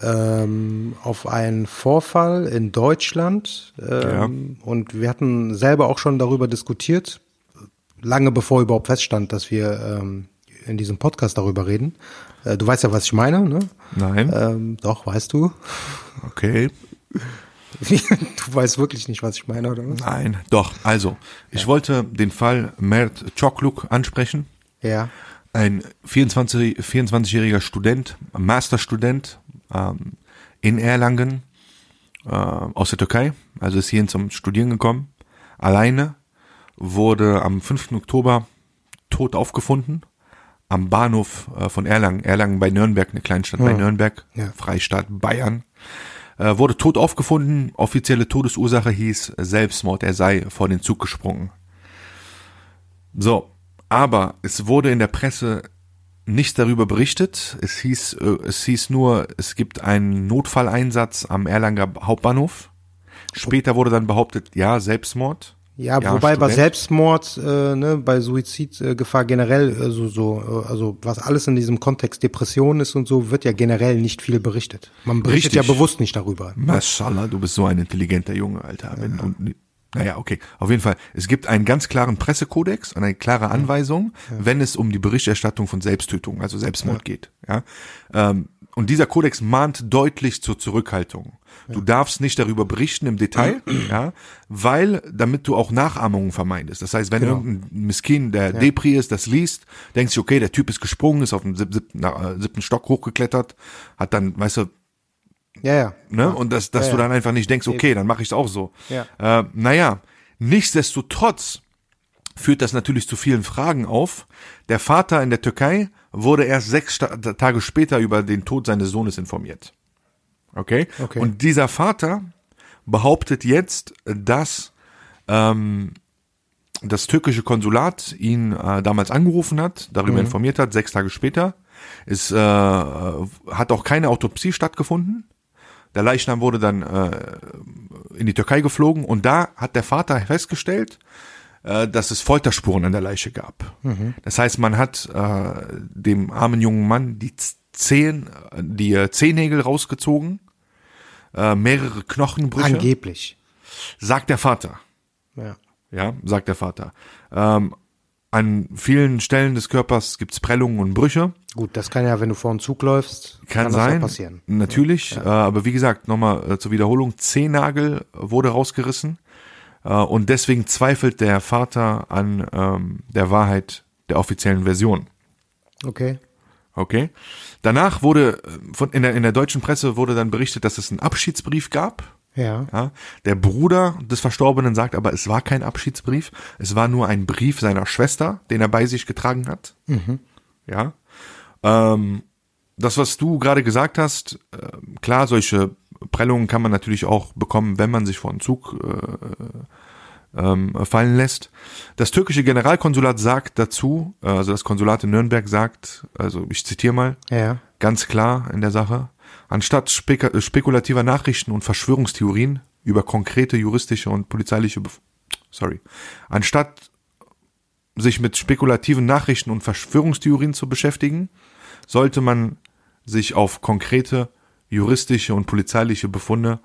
B: ähm, auf einen Vorfall in Deutschland. Ähm, Und wir hatten selber auch schon darüber diskutiert, lange bevor überhaupt feststand, dass wir ähm, in diesem Podcast darüber reden. Äh, du weißt ja, was ich meine, ne?
A: Nein.
B: Ähm, doch, weißt du.
A: Okay.
B: du weißt wirklich nicht, was ich meine, oder was?
A: Nein. Doch. Also, ich wollte den Fall Mert Çokluk ansprechen.
B: Ja.
A: Ein 24, 24-jähriger Student, Masterstudent ähm, in Erlangen äh, aus der Türkei. Also ist hierhin zum Studieren gekommen. Alleine wurde am 5. Oktober tot aufgefunden am Bahnhof äh, von Erlangen, Erlangen bei Nürnberg, eine Kleinstadt bei Nürnberg,
B: Ja.
A: Freistaat Bayern, äh, wurde tot aufgefunden. Offizielle Todesursache hieß Selbstmord. Er sei vor den Zug gesprungen. So, aber es wurde in der Presse nicht darüber berichtet. Es hieß, äh, es hieß nur, es gibt einen Notfalleinsatz am Erlanger Hauptbahnhof. Später wurde dann behauptet, ja, Selbstmord.
B: Ja, wobei bei
A: Student.
B: Selbstmord, äh, ne, bei Suizidgefahr generell, äh, so, äh, also was alles in diesem Kontext Depression ist und so, wird ja generell nicht viel berichtet. Man berichtet
A: Richtig.
B: ja bewusst nicht darüber.
A: Mashallah, du bist so ein intelligenter Junge, Alter. Wenn du, naja, okay. Auf jeden Fall. Es gibt einen ganz klaren Pressekodex und eine klare Anweisung, wenn es um die Berichterstattung von Selbsttötung, also Selbstmord geht. Ja. Ähm, und dieser Kodex mahnt deutlich zur Zurückhaltung. Du darfst nicht darüber berichten im Detail, ja, weil, damit du auch Nachahmungen vermeidest. Das heißt, wenn
B: Genau.
A: irgendein Miskin, der Depri ist, das liest, denkst du, okay, der Typ ist gesprungen, ist auf den sieb- siebten, äh, siebten Stock hochgeklettert, hat dann, weißt du,
B: Ja, ja.
A: ne? Und dass, dass
B: Ja,
A: du
B: ja.
A: dann einfach nicht denkst, okay, dann mache ich es auch so.
B: Ja.
A: Äh, naja, nichtsdestotrotz führt das natürlich zu vielen Fragen auf. Der Vater in der Türkei wurde erst sechs Tage später über den Tod seines Sohnes informiert. Okay?
B: Okay.
A: Und dieser Vater behauptet jetzt, dass ähm, das türkische Konsulat ihn äh, damals angerufen hat, darüber informiert hat, sechs Tage später. Es äh, hat auch keine Autopsie stattgefunden. Der Leichnam wurde dann äh, in die Türkei geflogen und da hat der Vater festgestellt, äh, dass es Folterspuren an der Leiche gab. Das heißt, man hat äh, dem armen jungen Mann die Zehen, die äh, Zehennägel rausgezogen, äh, mehrere Knochenbrüche,
B: Angeblich.
A: sagt der Vater.
B: Ja.
A: Ja, sagt der Vater. Ähm, an vielen Stellen des Körpers gibt's Prellungen und Brüche.
B: Gut, das kann ja, wenn du vor einen Zug läufst,
A: Kann,
B: das
A: sein.
B: passieren.
A: Natürlich. Äh, aber wie gesagt, nochmal äh, zur Wiederholung, Zehennagel wurde rausgerissen. Äh, und deswegen zweifelt der Vater an ähm, der Wahrheit der offiziellen Version.
B: Okay.
A: Okay. Danach wurde äh, von, in, der, in der deutschen Presse wurde dann berichtet, dass es einen Abschiedsbrief gab.
B: Ja.
A: Ja, der Bruder des Verstorbenen sagt aber, es war kein Abschiedsbrief, es war nur ein Brief seiner Schwester, den er bei sich getragen hat. Ja. Ähm, das, was du gerade gesagt hast, äh, klar, solche Prellungen kann man natürlich auch bekommen, wenn man sich vor einen Zug äh, ähm, fallen lässt. Das türkische Generalkonsulat sagt dazu, äh, also das Konsulat in Nürnberg sagt, also ich zitiere mal,
B: Ja.
A: ganz klar in der Sache. Anstatt spek äh, spekulativer Nachrichten und Verschwörungstheorien über konkrete juristische und polizeiliche, Bef sorry, anstatt sich mit spekulativen Nachrichten und Verschwörungstheorien zu beschäftigen, sollte man sich auf konkrete juristische und polizeiliche Befunde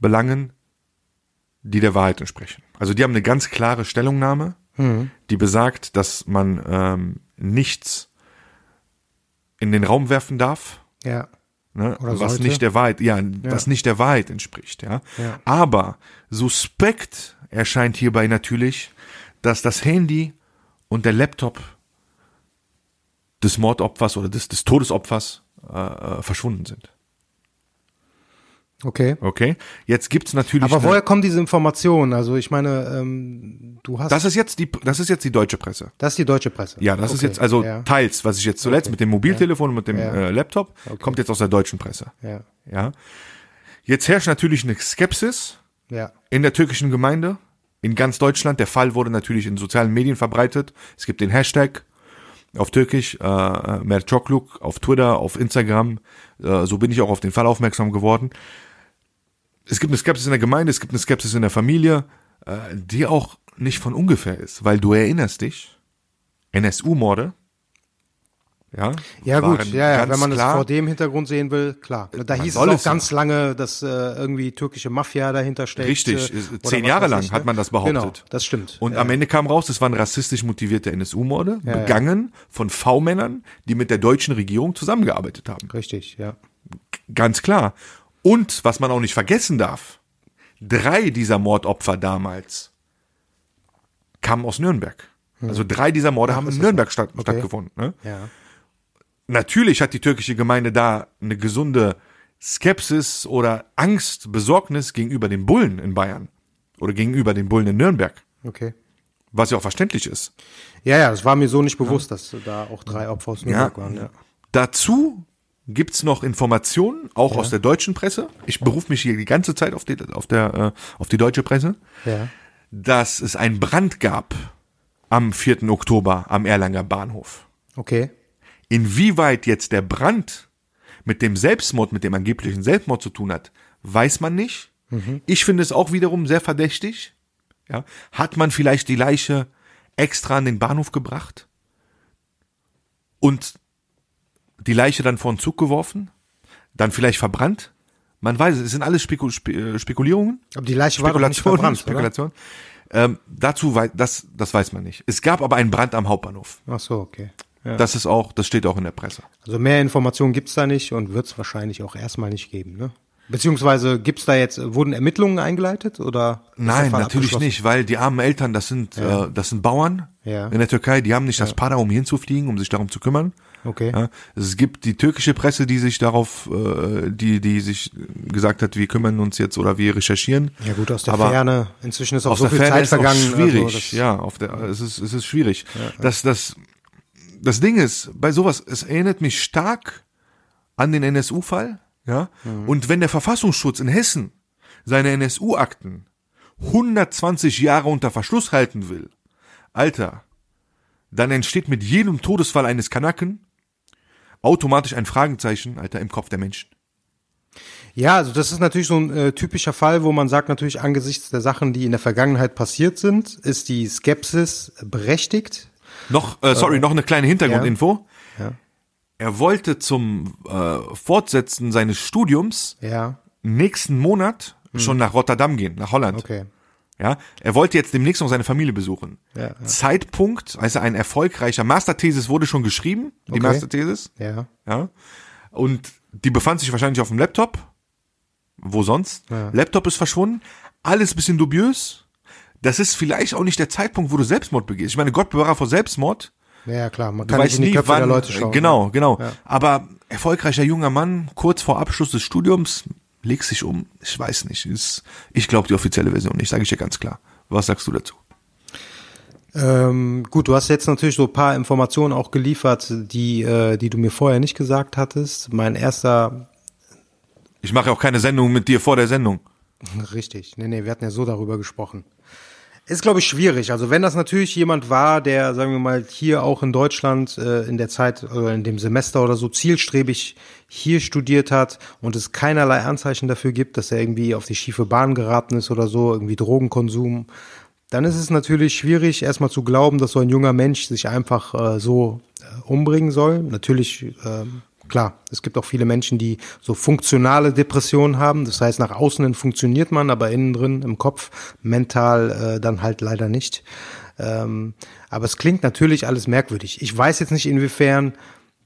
A: belangen, die der Wahrheit entsprechen. Also die haben eine ganz klare Stellungnahme, die besagt, dass man ähm, nichts in den Raum werfen darf,
B: Ja.
A: ne, was
B: sollte.
A: nicht der Wahrheit, ja, was nicht der Wahrheit entspricht, ja.
B: Ja.
A: Aber suspekt erscheint hierbei natürlich, dass das Handy und der Laptop des Mordopfers oder des, des Todesopfers äh, äh, verschwunden sind.
B: Okay.
A: Okay? Jetzt gibt's natürlich.
B: Aber woher kommen diese Informationen? Also ich meine, ähm, du hast.
A: das ist jetzt die, das ist jetzt die deutsche Presse.
B: das ist die deutsche Presse.
A: Ja, das ist
B: Okay,
A: jetzt also
B: Ja.
A: teils, was ich jetzt zuletzt mit dem Mobiltelefon und mit dem
B: Ja.
A: äh, Laptop, kommt jetzt aus der deutschen Presse.
B: ja.
A: Ja. Jetzt herrscht natürlich eine Skepsis
B: Ja.
A: in der türkischen Gemeinde, in ganz Deutschland. Der Fall wurde natürlich in sozialen Medien verbreitet. Es gibt den Hashtag auf Türkisch, äh, Merchokluk, auf Twitter, auf Instagram. Äh, so bin ich auch auf den Fall aufmerksam geworden. Es gibt eine Skepsis in der Gemeinde, es gibt eine Skepsis in der Familie, äh, die auch nicht von ungefähr ist, weil du erinnerst dich, NSU-Morde, Ja,
B: Ja gut, ja, ja, wenn man
A: klar,
B: es vor dem Hintergrund sehen will, klar. Da hieß es auch
A: ja.
B: ganz lange, dass äh, irgendwie türkische Mafia dahinter steckt.
A: Richtig,
B: äh, oder
A: zehn Jahre lang
B: ich,
A: hat man das behauptet.
B: Genau, das stimmt.
A: Und am Ende kam raus, es waren rassistisch motivierte NSU-Morde,
B: Ja, ja.
A: begangen von V-Männern, die mit der deutschen Regierung zusammengearbeitet haben.
B: Richtig, ja.
A: Ganz klar. Und was man auch nicht vergessen darf, drei dieser Mordopfer damals kamen aus Nürnberg. Also drei dieser Morde haben in
B: Hm.
A: Nürnberg statt,
B: Okay.
A: stattgefunden. Ne?
B: Ja.
A: Natürlich hat die türkische Gemeinde da eine gesunde Skepsis oder Angst, Besorgnis gegenüber den Bullen in Bayern oder gegenüber den Bullen in Nürnberg,
B: Okay.
A: was ja auch verständlich ist.
B: Ja, ja, das war mir so nicht bewusst, dass da auch drei Opfer aus Nürnberg waren. Ja.
A: Dazu gibt's noch Informationen, auch aus der deutschen Presse. Ich berufe mich hier die ganze Zeit auf die, auf der, äh, auf die deutsche Presse,
B: Ja.
A: dass es einen Brand gab am 4. Oktober am Erlanger Bahnhof.
B: Okay.
A: Inwieweit jetzt der Brand mit dem Selbstmord, mit dem angeblichen Selbstmord zu tun hat, weiß man nicht. Ich finde es auch wiederum sehr verdächtig. Ja, hat man vielleicht die Leiche extra an den Bahnhof gebracht und die Leiche dann vor den Zug geworfen, dann vielleicht verbrannt? Man weiß es, es sind alles Spekul Spe äh, Spekulierungen.
B: Aber die Leiche war doch nicht verbrannt?
A: Spekulation. Ähm, dazu das, das weiß man nicht. Es gab aber einen Brand am Hauptbahnhof.
B: Ach so, okay. Ja.
A: Das ist auch, das steht auch in der Presse.
B: Also mehr Informationen gibt's da nicht und wird's wahrscheinlich auch erstmal nicht geben, ne? Beziehungsweise gibt's da jetzt, wurden Ermittlungen eingeleitet oder?
A: Nein, natürlich nicht, weil die armen Eltern, das sind, äh, das sind Bauern
B: Ja.
A: in der Türkei, die haben nicht das Para, um hinzufliegen, um sich darum zu kümmern.
B: Okay.
A: Ja, es gibt die türkische Presse, die sich darauf, äh, die, die sich gesagt hat, wir kümmern uns jetzt oder wir recherchieren.
B: Ja gut, aus der
A: Aber
B: Ferne. Inzwischen ist auch so viel
A: Ferne
B: Zeit vergangen.
A: schwierig.
B: Also
A: ja, auf der, es ist, es ist schwierig. Das, das, das Ding ist, bei sowas, es erinnert mich stark an den NSU-Fall, ja.
B: Mhm.
A: Und wenn der Verfassungsschutz in Hessen seine NSU-Akten 120 Jahre unter Verschluss halten will, Alter, dann entsteht mit jedem Todesfall eines Kanaken automatisch ein Fragezeichen, Alter, im Kopf der Menschen.
B: Ja, also das ist natürlich so ein äh, typischer Fall, wo man sagt, natürlich angesichts der Sachen, die in der Vergangenheit passiert sind, ist die Skepsis berechtigt.
A: Noch, äh, sorry, noch eine kleine Hintergrundinfo.
B: Ja.
A: Er wollte zum äh, Fortsetzen seines Studiums
B: Ja,
A: nächsten Monat schon nach Rotterdam gehen, nach Holland.
B: Hm. okay.
A: Ja, er wollte jetzt demnächst noch seine Familie besuchen.
B: Ja, ja.
A: Zeitpunkt, also ein erfolgreicher Masterthesis wurde schon geschrieben, die
B: Okay.
A: Masterthesis,
B: Ja,
A: ja. Und die befand sich wahrscheinlich auf dem Laptop. Wo sonst?
B: Ja.
A: Laptop ist verschwunden. Alles bisschen dubiös. Das ist vielleicht auch nicht der Zeitpunkt, wo du Selbstmord begehst. Ich meine, Gott bewahre vor Selbstmord.
B: ja klar, man kann nicht in die
A: nie,
B: Köpfe
A: wann.
B: der Leute schauen.
A: Genau, genau.
B: Ja.
A: Aber erfolgreicher junger Mann, kurz vor Abschluss des Studiums, legt sich um. Ich weiß nicht. Ist, ich glaube die offizielle Version nicht, sage ich dir ganz klar. Was sagst du dazu?
B: Ähm, gut, du hast jetzt natürlich so ein paar Informationen auch geliefert, die, äh, die du mir vorher nicht gesagt hattest. Mein erster,
A: Ich mache auch keine Sendung mit dir vor der Sendung.
B: richtig, nee, nee, wir hatten ja so darüber gesprochen. Ist, glaube ich, schwierig. Also wenn das natürlich jemand war, der, sagen wir mal, hier auch in Deutschland äh, in der Zeit oder in dem Semester oder so zielstrebig hier studiert hat und es keinerlei Anzeichen dafür gibt, dass er irgendwie auf die schiefe Bahn geraten ist oder so, irgendwie Drogenkonsum, dann ist es natürlich schwierig, erstmal zu glauben, dass so ein junger Mensch sich einfach äh, so äh, umbringen soll. Natürlich, ähm, klar, es gibt auch viele Menschen, die so funktionale Depressionen haben. Das heißt, nach außen hin funktioniert man, aber innen drin im Kopf mental äh, dann halt leider nicht. Ähm, aber es klingt natürlich alles merkwürdig. Ich weiß jetzt nicht, inwiefern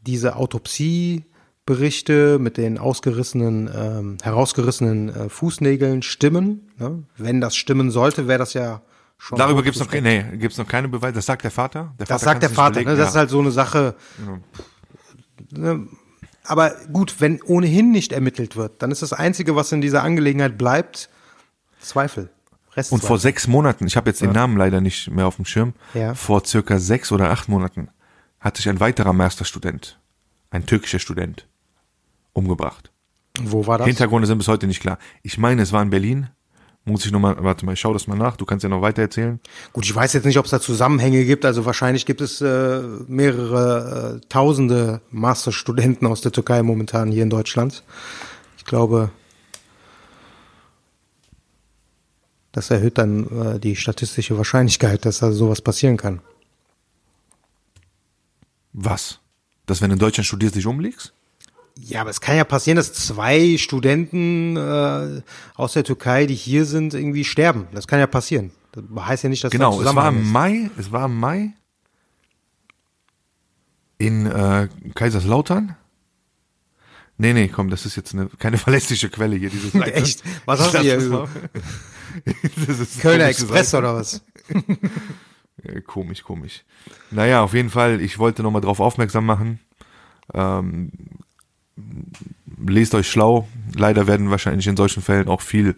B: diese Autopsieberichte mit den ausgerissenen, ähm, herausgerissenen äh, Fußnägeln stimmen. Ne? Wenn das stimmen sollte, wäre das ja schon.
A: Darüber gibt's noch, nee, gibt's noch keine Beweise. Das sagt der Vater. Der
B: Das
A: Vater
B: sagt der Vater. Ne? Das
A: ja.
B: ist halt so eine Sache. Ne? Aber gut, wenn ohnehin nicht ermittelt wird, dann ist das Einzige, was in dieser Angelegenheit bleibt, Zweifel.
A: Und
B: Restzweifel.
A: vor sechs Monaten, ich habe jetzt den Namen leider nicht mehr auf dem Schirm,
B: Ja.
A: vor circa sechs oder acht Monaten hat sich ein weiterer Masterstudent, ein türkischer Student, umgebracht.
B: Wo war das?
A: Hintergründe sind bis heute nicht klar. Ich meine, es war in Berlin. Muss ich nochmal, warte mal, ich schau das mal nach. Du kannst ja noch weiter erzählen.
B: Gut, ich weiß jetzt nicht, ob es da Zusammenhänge gibt. Also wahrscheinlich gibt es äh, mehrere äh, tausende Masterstudenten aus der Türkei momentan hier in Deutschland. Ich glaube, das erhöht dann äh, die statistische Wahrscheinlichkeit, dass da sowas passieren kann.
A: Was? Dass wenn du in Deutschland studierst, dich umlegst?
B: Ja, aber es kann ja passieren, dass zwei Studenten äh, aus der Türkei, die hier sind, irgendwie sterben. Das kann ja passieren. Das heißt ja nicht, dass
A: Genau,
B: da
A: es war im
B: ist.
A: Mai, es war im Mai in äh, Kaiserslautern. Nee, nee, komm, das ist jetzt eine, keine verlässliche Quelle hier, diese Seite.
B: Echt? Was hast du
A: Das
B: hier?
A: mal- das
B: Kölner Express
A: Seite.
B: oder was?
A: Äh, Komisch, komisch. Naja, auf jeden Fall, ich wollte nochmal drauf aufmerksam machen. Ähm, lest euch schlau. Leider werden wahrscheinlich in solchen Fällen auch viel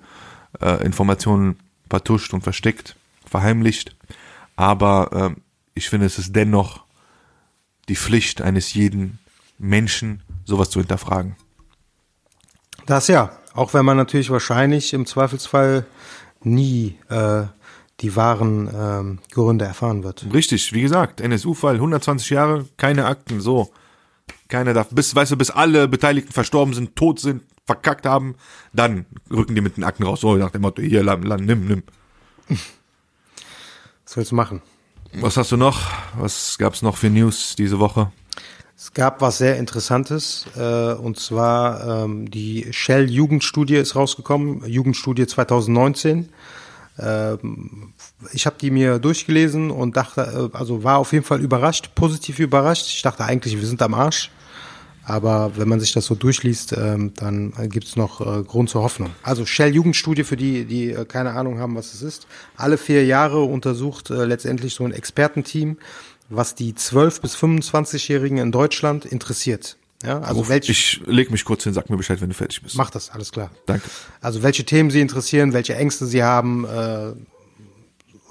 A: äh, Informationen vertuscht und versteckt, verheimlicht. Aber ähm, ich finde, es ist dennoch die Pflicht eines jeden Menschen, sowas zu hinterfragen.
B: Das ja. Auch wenn man natürlich wahrscheinlich im Zweifelsfall nie äh, die wahren ähm, Gründe erfahren wird.
A: Richtig, wie gesagt, NSU-Fall, 120 Jahre, keine Akten, so. Keiner darf, bis, weißt du, bis alle Beteiligten verstorben sind, tot sind, verkackt haben, dann rücken die mit den Akten raus, so nach dem Motto, hier, Land, Land, nimm, nimm.
B: Was willst du machen?
A: Was hast du noch? Was gab's noch für News diese Woche?
B: Es gab was sehr Interessantes, äh, und zwar ähm, die Shell-Jugendstudie ist rausgekommen, Jugendstudie 2019. Ähm, ich habe die mir durchgelesen und dachte, äh, also war auf jeden Fall überrascht, positiv überrascht. Ich dachte eigentlich, wir sind am Arsch. Aber wenn man sich das so durchliest, ähm, dann gibt's noch äh, Grund zur Hoffnung. Also Shell-Jugendstudie für die, die äh, keine Ahnung haben, was es ist. Alle vier Jahre untersucht äh, letztendlich so ein Expertenteam, was die 12- bis 25-Jährigen in Deutschland interessiert. Ja, also welche,
A: Ich leg mich kurz hin, sag mir Bescheid, wenn du fertig bist.
B: mach das, alles klar.
A: Danke.
B: Also welche Themen sie interessieren, welche Ängste sie haben, äh,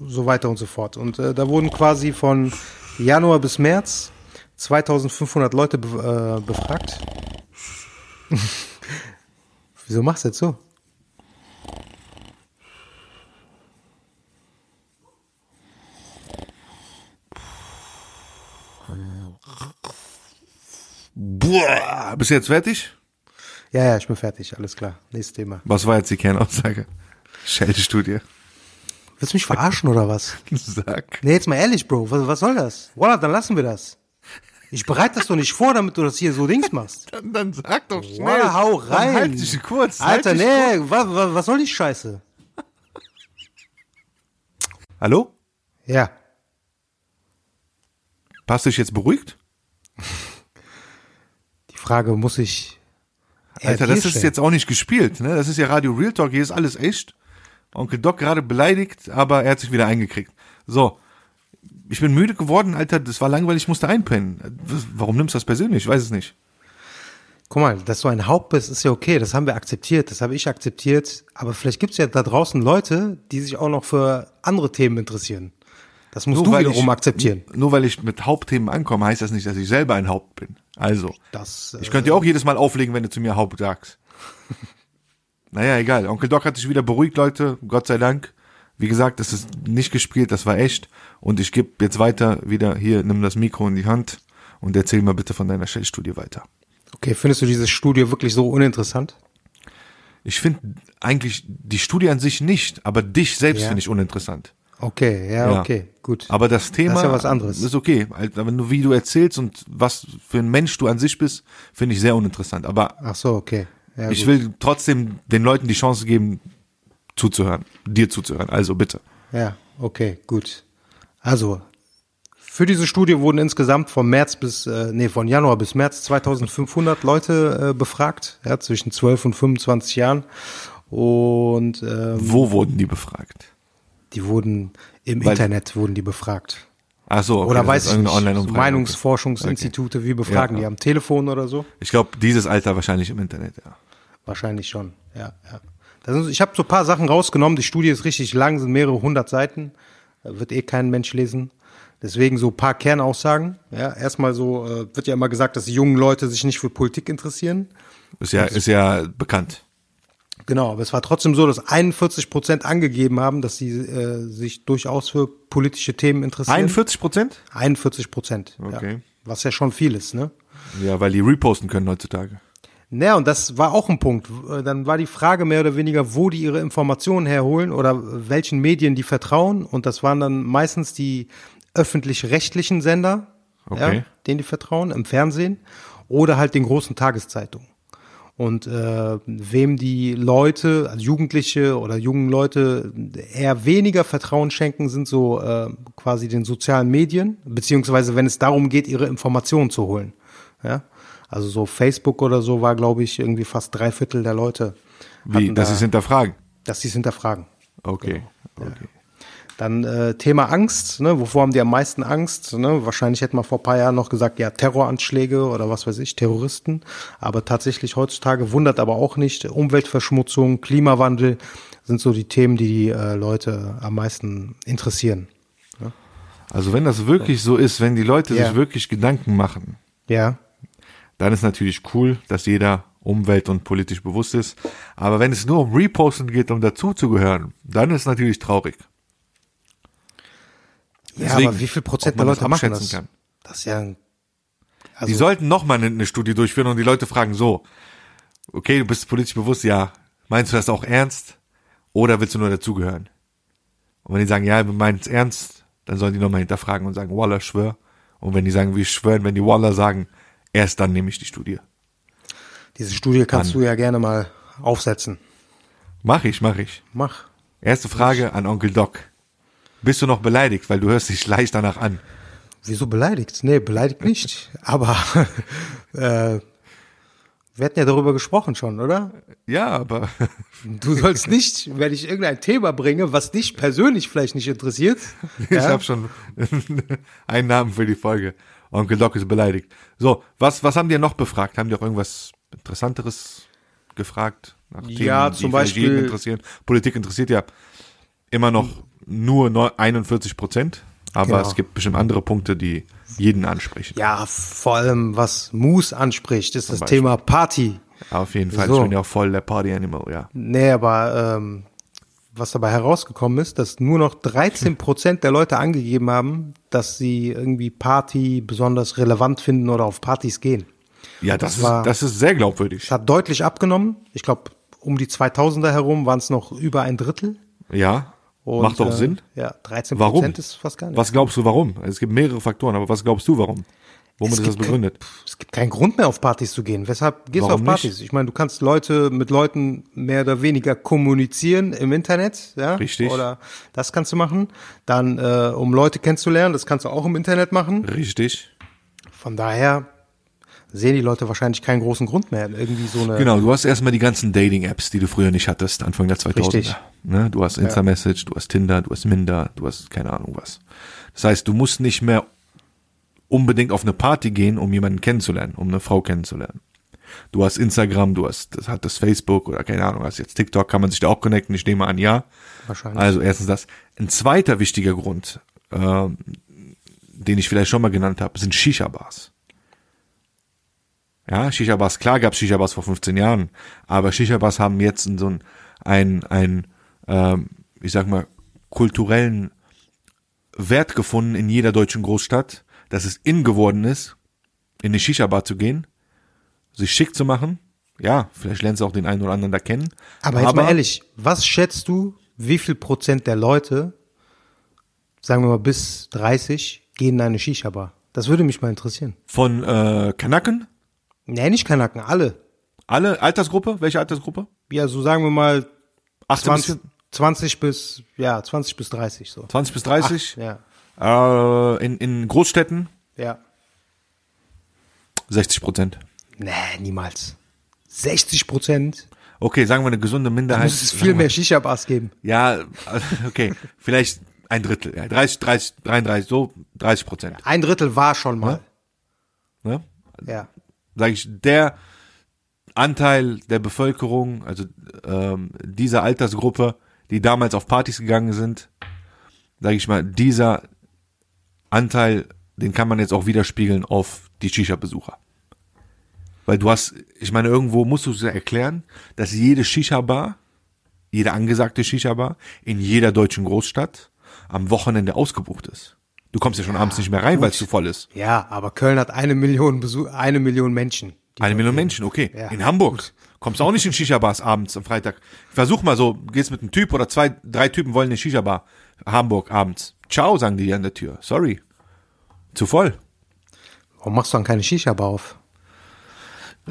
B: so weiter und so fort. Und äh, da wurden quasi von Januar bis März 2500 Leute be äh, befragt. Wieso machst du jetzt so?
A: Boah, bist du jetzt fertig?
B: Ja, ja, ich bin fertig, alles klar. Nächstes Thema.
A: Was war jetzt die Kernaussage? Shell-Studie.
B: Willst du mich verarschen oder was?
A: Sag.
B: Nee, jetzt mal ehrlich, Bro, was, was soll das? Wallah, dann lassen wir das. Ich bereite das doch nicht vor, damit du das hier so Dings machst.
A: Dann, dann sag doch schnell.
B: Wallah, hau
A: Dann
B: rein.
A: Halt dich kurz.
B: Alter,
A: halt
B: nee, was, was, was soll die Scheiße?
A: Hallo?
B: Ja.
A: Hast du dich jetzt beruhigt?
B: Die Frage muss ich.
A: Alter, das ist jetzt auch nicht gespielt, ne? Das ist ja Radio Real Talk, hier ist alles echt. Onkel Doc gerade beleidigt, aber er hat sich wieder eingekriegt. So. Ich bin müde geworden, Alter, das war langweilig, ich musste einpennen. Warum nimmst du das persönlich? Ich weiß es nicht.
B: Guck mal, dass du ein Haupt bist, ist ja okay. Das haben wir akzeptiert. Das habe ich akzeptiert. Aber vielleicht gibt es ja da draußen Leute, die sich auch noch für andere Themen interessieren. Das musst du
A: weil
B: wiederum
A: ich,
B: akzeptieren.
A: Nur weil ich mit Hauptthemen ankomme, heißt das nicht, dass ich selber ein Haupt bin. Also,
B: Das, äh,
A: ich könnte dir auch jedes Mal auflegen, wenn du zu mir Haupt sagst. naja, egal. Onkel Doc hat sich wieder beruhigt, Leute. Gott sei Dank. Wie gesagt, das ist nicht gespielt, das war echt. Und ich gebe jetzt weiter wieder hier, nimm das Mikro in die Hand und erzähl mal bitte von deiner Shell-Studie weiter.
B: Okay, findest du dieses Studio wirklich so uninteressant?
A: Ich finde eigentlich die Studie an sich nicht, aber dich selbst
B: Ja.
A: finde ich uninteressant.
B: Okay, ja,
A: Ja.
B: okay, gut.
A: Aber das Thema
B: Das ist ja was anderes.
A: ist okay. Halt, Aber nur wie du erzählst und was für ein Mensch du an sich bist, finde ich sehr uninteressant. Aber
B: Ach so, okay. Ja,
A: ich
B: gut.
A: will trotzdem den Leuten die Chance geben, zuzuhören, dir zuzuhören. Also bitte.
B: Ja, okay, gut. Also, für diese Studie wurden insgesamt von März bis, äh, nee, von Januar bis März 2500 Leute äh, befragt, ja, zwischen 12 und 25 Jahren. Und ähm,
A: Wo wurden die befragt?
B: die wurden im
A: Weil-
B: Internet wurden die befragt.
A: Ach so, okay,
B: oder weiß ich nicht. So
A: Online-Umfrage.
B: Meinungsforschungsinstitute, wie befragen
A: Ja,
B: die
A: ja.
B: am Telefon oder so?
A: Ich glaube, dieses Alter wahrscheinlich im Internet, ja.
B: Wahrscheinlich schon, ja. ja. Ist, ich habe so ein paar Sachen rausgenommen. Die Studie ist richtig lang, sind mehrere hundert Seiten. Wird eh kein Mensch lesen. Deswegen so ein paar Kernaussagen. Ja, erstmal so äh, wird ja immer gesagt, dass die jungen Leute sich nicht für Politik interessieren.
A: Ist ja, ist ja bekannt.
B: Genau, aber es war trotzdem so, dass 41 Prozent angegeben haben, dass sie äh, sich durchaus für politische Themen interessieren.
A: 41 Prozent?
B: 41 Prozent.
A: Okay.
B: Ja. Was ja schon viel ist, ne?
A: Ja, weil die reposten können heutzutage.
B: Naja, und das war auch ein Punkt. Äh, Dann war die Frage mehr oder weniger, wo die ihre Informationen herholen oder welchen Medien die vertrauen. Und das waren dann meistens die öffentlich-rechtlichen Sender.
A: Okay.
B: ja, denen die vertrauen, im Fernsehen oder halt den großen Tageszeitungen. Und äh, wem die Leute, also Jugendliche oder jungen Leute eher weniger Vertrauen schenken, sind so äh, quasi den sozialen Medien, beziehungsweise wenn es darum geht, ihre Informationen zu holen. Ja? Also so Facebook oder so war, glaube ich, irgendwie fast drei Viertel der Leute.
A: Wie,
B: hatten
A: das
B: da-
A: ist hinterfragen.
B: dass sie es hinterfragen.
A: Okay. okay.
B: Dann äh, Thema Angst, ne? wovor haben die am meisten Angst? Ne? Wahrscheinlich hätte man vor ein paar Jahren noch gesagt, ja, Terroranschläge oder was weiß ich, Terroristen. Aber tatsächlich heutzutage wundert aber auch nicht, Umweltverschmutzung, Klimawandel sind so die Themen, die die äh, Leute am meisten interessieren.
A: Also wenn das wirklich so ist, wenn die Leute
B: Ja.
A: sich wirklich Gedanken machen,
B: Ja,
A: dann ist natürlich cool, dass jeder umwelt- und politisch bewusst ist. Aber wenn es nur um Reposten geht, um dazuzugehören, dann ist natürlich traurig.
B: ja
A: Deswegen,
B: aber wie viel Prozent
A: man
B: der
A: das
B: Leute machen
A: abschätzen
B: das?
A: kann.
B: Das ist ja ein-
A: die
B: also,
A: sollten noch mal eine, eine Studie durchführen und die Leute fragen so, okay, du bist politisch bewusst, ja, meinst du das auch ernst? Oder willst du nur dazugehören? Und wenn die sagen, ja, wir meinen es ernst, dann sollen die nochmal hinterfragen und sagen, Waller, schwör. Und wenn die sagen, wir schwören, wenn die Waller sagen, erst dann nehme ich die Studie.
B: diese Studie kannst du ja gerne mal aufsetzen.
A: Mach ich, mach ich.
B: Mach.
A: Erste Frage an Onkel Doc. Bist du noch beleidigt, weil du hörst dich leicht danach an?
B: Wieso beleidigt? Nee, beleidigt nicht. Aber äh, wir hatten ja darüber gesprochen schon, oder?
A: Ja, aber
B: Du sollst nicht, wenn ich irgendein Thema bringe, was dich persönlich vielleicht nicht interessiert.
A: ich
B: ja,
A: habe schon einen Namen für die Folge. Onkel Doc ist beleidigt. So, was, was haben die noch befragt? Haben die auch irgendwas Interessanteres gefragt? Nach
B: Ja,
A: die
B: zum Beispiel-
A: interessieren. Politik interessiert ja immer noch nur neu- 41 Prozent, aber
B: Genau.
A: es gibt bestimmt andere Punkte, die jeden ansprechen.
B: ja, vor allem was Moose anspricht, ist das
A: Beispiel.
B: Thema Party.
A: Auf jeden Fall.
B: So.
A: Ich bin ja auch voll der Party Animal, ja.
B: Nee, aber ähm, was dabei herausgekommen ist, dass nur noch 13 Prozent der Leute angegeben haben, dass sie irgendwie Party besonders relevant finden oder auf Partys gehen.
A: Ja, das,
B: Das war-
A: ist, das ist sehr glaubwürdig.
B: Es hat deutlich abgenommen. Ich glaube, um die 2000er herum waren es noch über ein Drittel.
A: Ja,
B: Und,
A: macht doch
B: äh,
A: Sinn.
B: Ja, 13
A: Warum?
B: Prozent ist fast gar nicht.
A: Was glaubst du, warum? Es gibt mehrere Faktoren, aber was glaubst du, warum? Womit
B: Es
A: ist das begründet?
B: kein- Es gibt keinen Grund mehr auf Partys zu gehen. Weshalb gehst
A: Warum
B: du auf Partys? Ich meine, du kannst Leute mit Leuten mehr oder weniger kommunizieren im Internet, ja?
A: Richtig.
B: Oder das kannst du machen. Dann, äh, um Leute kennenzulernen, das kannst du auch im Internet machen.
A: Richtig.
B: Von daher sehen die Leute wahrscheinlich keinen großen Grund mehr, irgendwie so eine.
A: Genau, du hast erstmal die ganzen Dating-Apps, die du früher nicht hattest, Anfang der 2000er.
B: Richtig.
A: Ne? Du hast Insta-Message, du hast Tinder, du hast Minder, du hast keine Ahnung was. Das heißt, du musst nicht mehr unbedingt auf eine Party gehen, um jemanden kennenzulernen, um eine Frau kennenzulernen. Du hast Instagram, du hast, das hat das Facebook oder keine Ahnung, hast jetzt TikTok, kann man sich da auch connecten? Ich nehme an, ja.
B: Wahrscheinlich.
A: Also erstens das. Ein zweiter wichtiger Grund, ähm, den ich vielleicht schon mal genannt habe, sind Shisha-Bars. Ja, Shisha-Bars, klar gab es Shisha-Bars vor 15 Jahren, aber Shisha-Bars haben jetzt so ein, ein, ein ähm, ich sag mal, kulturellen Wert gefunden in jeder deutschen Großstadt, dass es in geworden ist, in eine Shisha-Bar zu gehen, sich schick zu machen. Ja, vielleicht lernst du auch den einen oder anderen da kennen.
B: Aber jetzt mal ehrlich, was schätzt du, wie viel Prozent der Leute, sagen wir mal bis 30, gehen in eine Shisha-Bar? Das würde mich mal interessieren.
A: Von äh, Kanaken?
B: Nee, nicht Kanaken, alle.
A: Alle? Altersgruppe? Welche Altersgruppe?
B: Ja, so sagen wir mal
A: 18 bis
B: 20, 20 bis, ja, 20 bis 30 so.
A: 20 bis 30?
B: Ja,
A: Äh, in, in Großstädten
B: ja.
A: 60 Prozent.
B: Nee, niemals. 60 Prozent.
A: Okay, sagen wir eine gesunde Minderheit.
B: Muss es viel mehr Shisha-Bars geben.
A: Ja, okay, vielleicht ein Drittel. Ja, 30, 30, 33, so 30 Prozent.
B: Ein Drittel war schon mal.
A: Ne?
B: Ja.
A: Sage ich, der Anteil der Bevölkerung, also ähm, dieser Altersgruppe, die damals auf Partys gegangen sind, sage ich mal, dieser Anteil, den kann man jetzt auch widerspiegeln auf die Shisha-Besucher. Weil du hast, ich meine, irgendwo musst du es ja erklären, dass jede Shisha-Bar, jede angesagte Shisha-Bar in jeder deutschen Großstadt am Wochenende ausgebucht ist. Du kommst ja schon abends nicht mehr rein, weil es zu voll ist.
B: Ja, aber Köln hat eine Million Besuch, eine Million Menschen.
A: Eine Million
B: leben.
A: Menschen, okay.
B: Ja.
A: In Hamburg kommst du auch nicht in Shisha-Bars abends am Freitag. Versuch mal so, gehst mit einem Typ oder zwei, drei Typen wollen eine Shisha-Bar. Hamburg abends. Ciao, sagen die an der Tür. Sorry. Zu voll.
B: Warum machst du dann keine Shisha-Bar auf?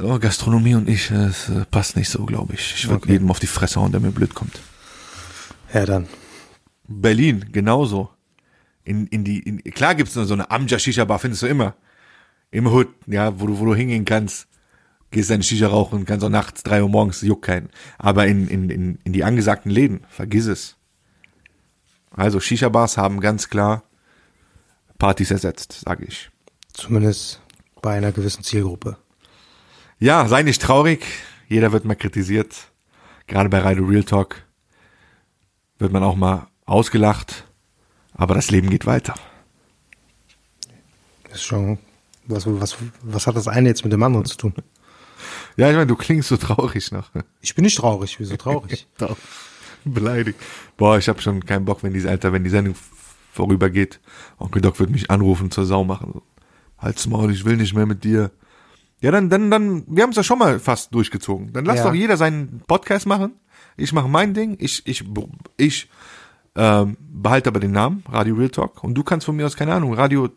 A: Oh, Gastronomie und ich, das äh, passt nicht so, glaube ich. Ich würde
B: Okay.
A: jedem auf die Fresse hauen, der mir blöd kommt.
B: Ja, dann.
A: Berlin, genauso. In, in die, in, klar gibt's nur so eine Amja Shisha Bar, findest du immer. Im Hood, ja, wo du, wo du hingehen kannst. Gehst deine Shisha rauchen, kannst auch nachts, drei Uhr morgens, juckt keinen. Aber in, in, in, in die angesagten Läden, vergiss es. Also Shisha Bars haben ganz klar Partys ersetzt, sage ich.
B: Zumindest bei einer gewissen Zielgruppe.
A: Ja, sei nicht traurig. Jeder wird mal kritisiert. Gerade bei Radio Real Talk wird man auch mal ausgelacht. Aber das Leben geht weiter.
B: Das ist schon, was, was, was hat das eine jetzt mit dem anderen zu tun?
A: Ja, ich meine, du klingst so traurig noch.
B: Ich bin nicht traurig. Wieso traurig?
A: Doch. Beleidigt. Boah, ich habe schon keinen Bock, wenn diese Alter, wenn die Sendung vorübergeht. Onkel Doc wird mich anrufen, zur Sau machen. Halt's Maul, ich will nicht mehr mit dir. Ja, dann, dann, dann, wir haben es ja schon mal fast durchgezogen. Dann lass
B: Ja.
A: doch jeder seinen Podcast machen. Ich mache mein Ding. Ich, ich, ich ähm, behalte aber den Namen, Radio Real Talk. Und du kannst von mir aus, keine Ahnung, Radio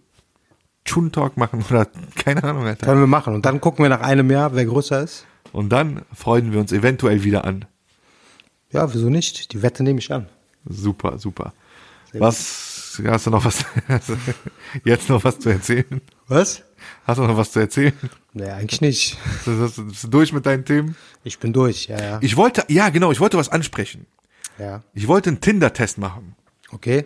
A: Chun Talk machen oder keine Ahnung, Alter.
B: Können wir machen. Und dann gucken wir nach einem Jahr, wer größer ist.
A: Und dann freuen wir uns eventuell wieder an.
B: Ja, wieso nicht? Die Wette nehme ich an.
A: Super, super. Was, hast du noch was, jetzt noch was zu erzählen?
B: Was?
A: Hast du noch was zu erzählen?
B: Nee, eigentlich nicht.
A: Bist du- bist du durch mit deinen Themen?
B: Ich bin durch, ja, ja.
A: Ich wollte, ja genau, ich wollte was ansprechen.
B: Ja.
A: Ich wollte einen Tinder-Test machen.
B: Okay.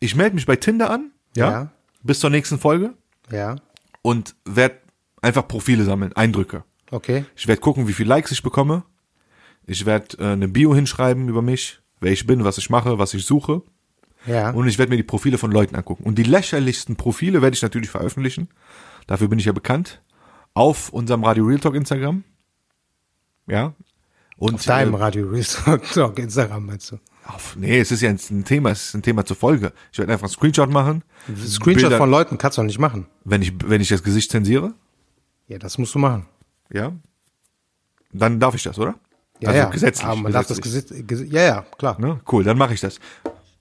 A: Ich melde mich bei Tinder an, ja,
B: Ja.
A: bis zur nächsten Folge
B: Ja.
A: und werde einfach Profile sammeln, Eindrücke.
B: Okay.
A: Ich werde gucken, wie viel Likes ich bekomme. Ich werde äh, eine Bio hinschreiben über mich, wer ich bin, was ich mache, was ich suche.
B: Ja.
A: Und ich werde mir die Profile von Leuten angucken. Und die lächerlichsten Profile werde ich natürlich veröffentlichen. Dafür bin ich ja bekannt. Auf unserem Radio Real Talk Instagram. Ja. Und
B: Auf deinem
A: äh,
B: Radio Real Talk Instagram meinst du?
A: auf, nee, es ist ja ein Thema, es ist ein Thema zur Folge. Ich werde einfach einen Screenshot machen.
B: Screenshot
A: Bilder-
B: von Leuten kannst du doch nicht machen.
A: Wenn ich, wenn ich das Gesicht zensiere,
B: Ja, das musst du machen.
A: ja, dann darf ich das, oder?
B: Ja,
A: also
B: ja.
A: gesetzlich.
B: Aber man darf das
A: gesetzlich.
B: Gesicht, ja, ja, klar.
A: Ne? Cool, dann mache ich das.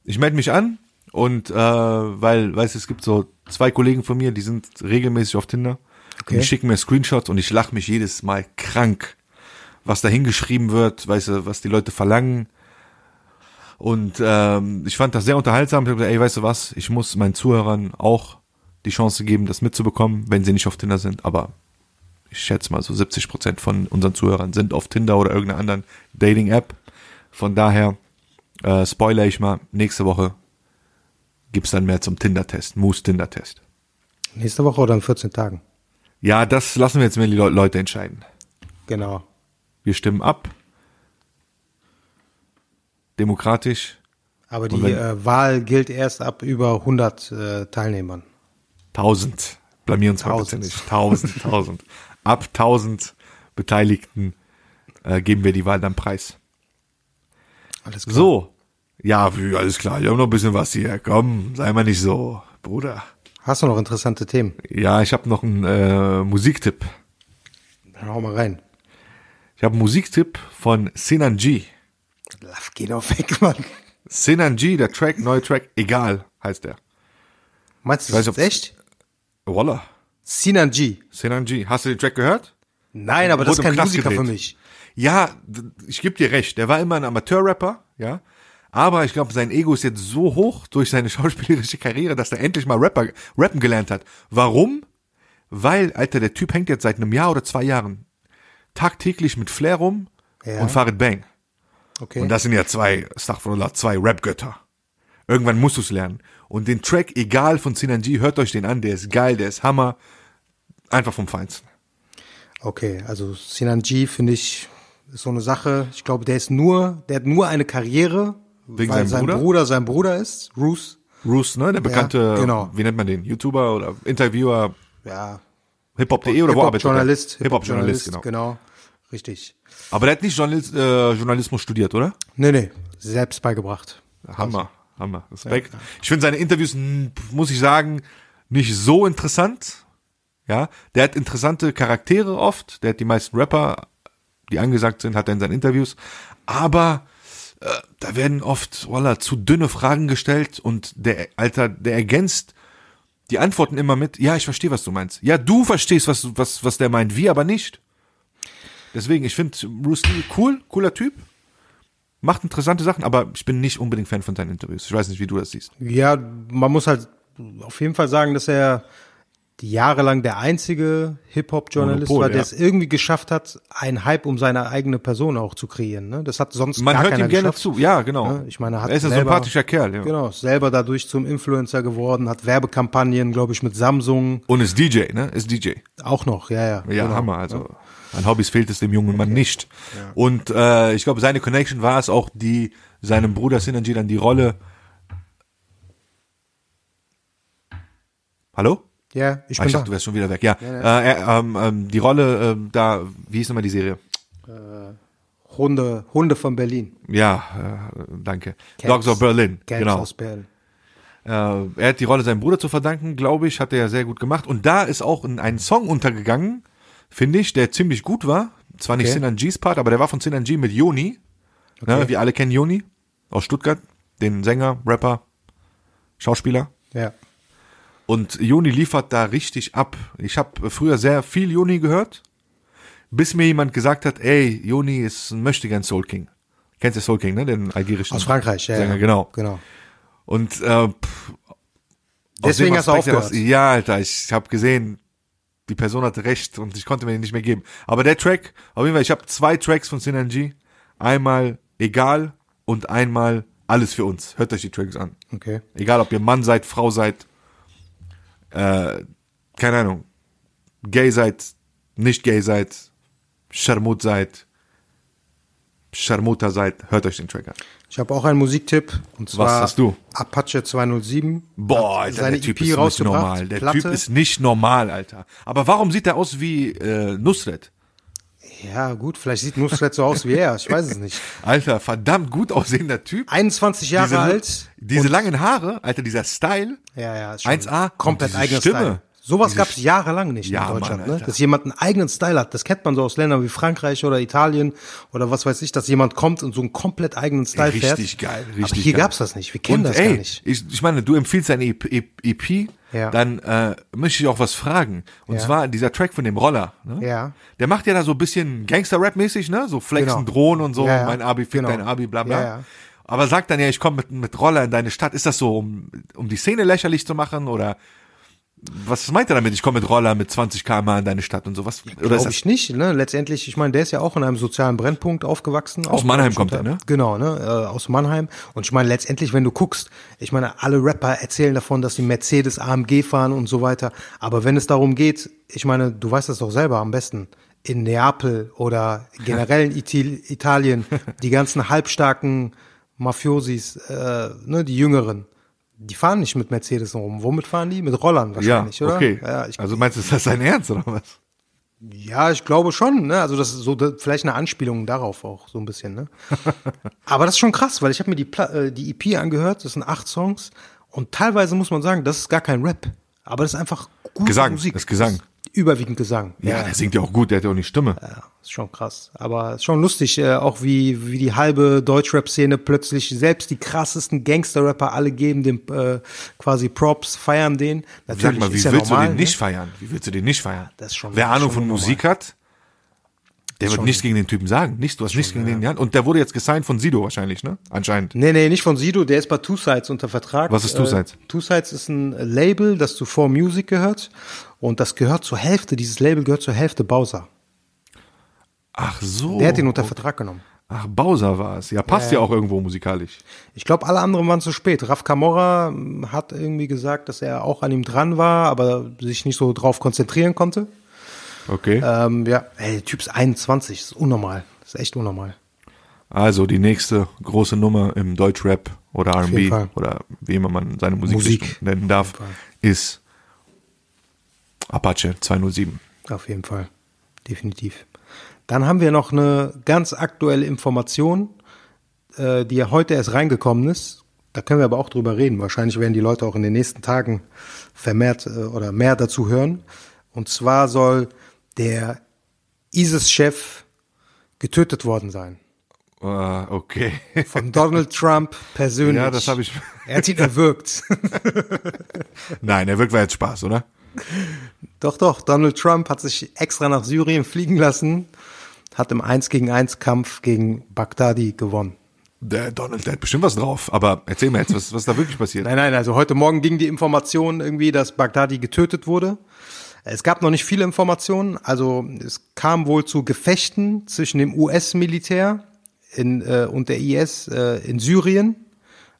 A: Ich melde mich an und äh, weil, weißt du, es gibt so zwei Kollegen von mir, die sind regelmäßig auf Tinder.
B: Okay.
A: Und die schicken mir Screenshots und ich lache mich jedes Mal krank, was da hingeschrieben wird, weißt du, was die Leute verlangen. Und ähm, ich fand das sehr unterhaltsam. Ich hab gesagt, ey, weißt du was, ich muss meinen Zuhörern auch die Chance geben, das mitzubekommen, wenn sie nicht auf Tinder sind. Aber ich schätze mal so 70 Prozent von unseren Zuhörern sind auf Tinder oder irgendeiner anderen Dating-App. Von daher äh, spoiler ich mal, nächste Woche gibt's dann mehr zum Tinder-Test, Moose-Tinder-Test.
B: Nächste Woche oder in 14 Tagen.
A: Ja, das lassen wir jetzt mal die Le Leute entscheiden.
B: Genau.
A: Wir stimmen ab. Demokratisch.
B: Aber die
A: wenn-
B: äh, Wahl gilt erst ab über 100 äh, Teilnehmern.
A: 1000. Blamier uns mal bitte
B: Tausend.
A: nicht. 1000, 1000. Ab 1000 Beteiligten äh, geben wir die Wahl dann preis.
B: Alles klar.
A: So. Ja, alles klar. Wir haben noch ein bisschen was hier. Komm, sei mal nicht so, Bruder.
B: Hast du noch interessante Themen?
A: Ja, ich habe noch einen äh, Musiktipp.
B: Dann hau mal rein.
A: Ich habe einen Musiktipp von Sinan G.
B: Lass, geh doch weg, Mann.
A: Sinan G, der Track, neue Track, egal, heißt der.
B: Meinst du das
A: ich,
B: jetzt echt?
A: Voila.
B: Sinan G.
A: Sinan G. Hast du den Track gehört?
B: Nein, aber das ist kein
A: Knast
B: Musiker für
A: gedreht.
B: mich.
A: Ja, ich geb dir recht. Der war immer ein Amateurrapper, ja. Aber ich glaube, sein Ego ist jetzt so hoch durch seine schauspielerische Karriere, dass er endlich mal Rapper, rappen gelernt hat. Warum? Weil, Alter, der Typ hängt jetzt seit einem Jahr oder zwei Jahren tagtäglich mit Flair rum
B: Ja.
A: und Farid Bang.
B: Okay.
A: Und das sind ja zwei, Astaghfirullah, zwei Rap-Götter. Irgendwann musst du es lernen. Und den Track, egal von Sinan G, hört euch den an, der ist geil, der ist Hammer. Einfach vom Feinsten.
B: Okay, also Sinan G finde ich ist so eine Sache. Ich glaube, der ist nur, der hat nur eine Karriere,
A: Wegen
B: weil sein
A: Bruder?
B: Bruder? sein Bruder ist, Roos.
A: Roos, ne, der bekannte,
B: genau.
A: wie nennt man den, YouTuber oder Interviewer,
B: Ja,
A: Hiphop.de oder wo arbeitet?
B: Journalist,
A: Hip-Hop-Journalist, genau.
B: genau. Richtig.
A: Aber der hat nicht Journalist, äh, Journalismus studiert, oder?
B: Nee, nee, selbst beigebracht.
A: Hammer, Hammer, Respekt. Ich finde seine Interviews, muss ich sagen, nicht so interessant. Ja, der hat interessante Charaktere oft. Der hat die meisten Rapper, die angesagt sind, hat er in seinen Interviews. Aber äh, da werden oft, voila, zu dünne Fragen gestellt und der Alter, der ergänzt die antworten immer mit, ja, ich verstehe, was du meinst. Ja, du verstehst, was, was, was der meint, wir aber nicht. Deswegen, ich finde Bruce Lee cool, cooler Typ. Macht interessante Sachen, aber ich bin nicht unbedingt Fan von seinen Interviews. Ich weiß nicht, wie du das siehst.
B: Ja, man muss halt auf jeden Fall sagen, dass er die jahrelang der einzige Hip-Hop-Journalist war, der
A: ja.
B: es irgendwie geschafft hat, einen Hype um seine eigene Person auch zu kreieren. Ne? Das hat sonst
A: Man
B: gar
A: hört ihm gerne
B: geschafft.
A: zu. Ja, genau.
B: Ja, ich meine, er hat
A: er ist ein
B: selber-
A: sympathischer Kerl, ja.
B: Genau, selber dadurch zum Influencer geworden, hat Werbekampagnen, glaube ich, mit Samsung
A: Und ist DJ, ne? Ist DJ.
B: auch noch, ja, ja.
A: Ja,
B: genau.
A: Hammer. Also an Hobbys fehlt es dem jungen Mann nicht. Und äh, ich glaube, seine Connection war es auch, die seinem Bruder Sinanji dann die Rolle. Hallo?
B: Ja, ich
A: Ah,
B: bin
A: ich
B: da.
A: dachte, du wärst schon wieder weg. Ja, Äh, er, ähm, ähm, die Rolle ähm, da, wie hieß nochmal die Serie?
B: Hunde, Hunde von Berlin.
A: Ja, äh, danke.
B: Camps.
A: Dogs of Berlin.
B: Camps
A: genau.
B: aus Berlin.
A: Äh, er hat die Rolle seinem Bruder zu verdanken, glaube ich, hat er ja sehr gut gemacht. Und da ist auch ein, ein Song untergegangen, finde ich, der ziemlich gut war. Zwar nicht
B: Okay.
A: Sinan G's Part, aber der war von Sinan G mit Joni. Ne, wir alle kennen Joni aus Stuttgart, den Sänger, Rapper, Schauspieler.
B: Ja.
A: Und Joni liefert da richtig ab. Ich habe früher sehr viel Joni gehört, bis mir jemand gesagt hat, ey, Joni ist ein Möchtegern Soul King. Kennst du Soul King, ne? Den algerischen
B: Aus Frankreich, ja.
A: Sänger,
B: ja.
A: genau.
B: Genau.
A: Und äh, pff, aus
B: Deswegen hast du aufgehört.
A: heraus- Ja, Alter, ich habe gesehen, die Person hatte recht und ich konnte mir den nicht mehr geben. Aber der Track, auf jeden Fall, ich habe zwei Tracks von Synergy. Einmal Egal und einmal Alles für uns. Hört euch die Tracks an.
B: Okay.
A: Egal, ob ihr Mann seid, Frau seid, äh, keine Ahnung, gay seid, nicht gay seid, Scharmut seid, Scharmuter seid, hört euch den Track an.
B: Ich habe auch einen Musiktipp und zwar
A: hast du?
B: Apache 207.
A: Boah, Alter,
B: seine
A: der Typ
B: EP
A: ist nicht normal. Der
B: Platte.
A: Typ ist nicht normal, Alter. Aber warum sieht er aus wie äh, Nusret?
B: Ja, gut, vielleicht sieht Nusret so aus wie er, ich weiß es nicht.
A: Alter, verdammt gut aussehender Typ.
B: 21 Jahre
A: diese,
B: alt.
A: Diese langen Haare, Alter, dieser Style.
B: Ja, ja, ist schon
A: 1A.
B: komplett eigener
A: Stimme.
B: Style. Sowas gab es jahrelang nicht
A: Ja,
B: in Deutschland,
A: Mann,
B: ne? Dass jemand einen eigenen Style hat. Das kennt man so aus Ländern wie Frankreich oder Italien oder was weiß ich, dass jemand kommt und so einen komplett eigenen Style fährt.
A: Richtig geil, richtig
B: Aber hier
A: geil.
B: gab's das nicht. Wir kennen
A: Und
B: das
A: ey,
B: gar nicht.
A: Ich, ich meine, du empfiehlst eine EP, EP
B: Ja.
A: dann äh, möchte ich auch was fragen. Und
B: Ja.
A: zwar dieser Track von dem Roller. Ne?
B: Ja.
A: Der macht ja da so ein bisschen Gangster-Rap-mäßig, ne? So flexen,
B: Genau.
A: drohen und so,
B: Ja,
A: mein Abi, fick
B: Genau.
A: dein Abi, bla bla. Aber sagt dann ja, ich komme mit, mit Roller in deine Stadt. Ist das so, um, um die Szene lächerlich zu machen? Oder was meint er damit? Ich komme mit Roller mit 20 km in deine Stadt und sowas? oder ist
B: Glaube ich nicht, ne? Letztendlich, ich meine, der ist ja auch in einem sozialen Brennpunkt aufgewachsen.
A: Aus Mannheim kommt er, ne?
B: Genau, ne? Äh, aus Mannheim. Und ich meine, letztendlich, wenn du guckst, ich meine, alle Rapper erzählen davon, dass sie Mercedes AMG fahren und so weiter. Aber wenn es darum geht, ich meine, du weißt das doch selber am besten. In Neapel oder generell in Italien, die ganzen halbstarken Mafiosis, äh, ne, die Jüngeren, die fahren nicht mit Mercedes rum. Womit fahren die? Mit Rollern
A: ja,
B: wahrscheinlich, oder?
A: okay.
B: Ja, ich,
A: also meinst du, ist das sein Ernst oder was?
B: ja, ich glaube schon, ne? Also das ist so da- vielleicht eine Anspielung darauf auch so ein bisschen, ne? Aber das ist schon krass, weil ich habe mir die Pla äh, die EP angehört, das sind acht Songs und teilweise muss man sagen, das ist gar kein Rap, aber das ist einfach gute
A: Gesang,
B: Musik.
A: das Gesang.
B: Überwiegend Gesang.
A: Ja, der singt ja auch gut, der hat ja auch eine Stimme.
B: Ja, ist schon krass. Aber ist schon lustig, äh, auch wie, wie die halbe Deutschrap-Szene plötzlich, selbst die krassesten Gangster-Rapper, alle geben dem äh, quasi Props, feiern den. Natürlich
A: Sag mal, wie
B: ja
A: willst
B: normal,
A: du den
B: ne?
A: nicht feiern? Wie willst du den nicht feiern?
B: das ist schon-
A: Wer Ahnung von
B: normal.
A: Musik hat, der wird nichts gegen den Typen sagen. Nichts, du hast nichts gegen den in die Hand. Und der wurde jetzt gesigned von Sido wahrscheinlich, ne? Anscheinend.
B: Nee, nee, nicht von Sido, der ist bei Two Sides unter Vertrag.
A: Was ist Two Sides?
B: Äh, Two Sides ist ein Label, das zu 4 Music gehört. Und das gehört zur Hälfte, dieses Label gehört zur Hälfte Bowser.
A: Ach so.
B: Der hat ihn unter Vertrag genommen.
A: Ach, Bowser war es. Ja, passt ja, auch irgendwo musikalisch.
B: Ich glaube, alle anderen waren zu spät. Raf Camorra mm, hat irgendwie gesagt, dass er auch an ihm dran war, aber sich nicht so drauf konzentrieren konnte.
A: Okay.
B: Ähm, ja, ey, Typ ist 21, das ist unnormal. Das ist echt unnormal.
A: Also die nächste große Nummer im Deutschrap oder R&B oder wie immer man seine Musikrichtung
B: Musik.
A: nennen darf, ist Apache 207.
B: Auf jeden Fall. Definitiv. Dann haben wir noch eine ganz aktuelle Information, äh, die ja heute erst reingekommen ist. Da können wir aber auch drüber reden. Wahrscheinlich werden die Leute auch in den nächsten Tagen vermehrt äh, oder mehr dazu hören. Und zwar soll der ISIS-Chef getötet worden sein.
A: Äh, okay.
B: Von Donald Trump persönlich.
A: Ja, das habe ich.
B: Er hat ihn erwürgt.
A: Nein, er wirkt war jetzt Spaß, oder?
B: Doch, doch. Donald Trump hat sich extra nach Syrien fliegen lassen, hat im 1 gegen 1 Kampf gegen Baghdadi gewonnen.
A: Der Donald, der hat bestimmt was drauf. Aber erzähl mir jetzt, was, was da wirklich passiert.
B: Nein, nein, also heute Morgen ging die Information irgendwie, dass Baghdadi getötet wurde. Es gab noch nicht viele Informationen. Also es kam wohl zu Gefechten zwischen dem US-Militär in, äh, und der IS äh, in Syrien.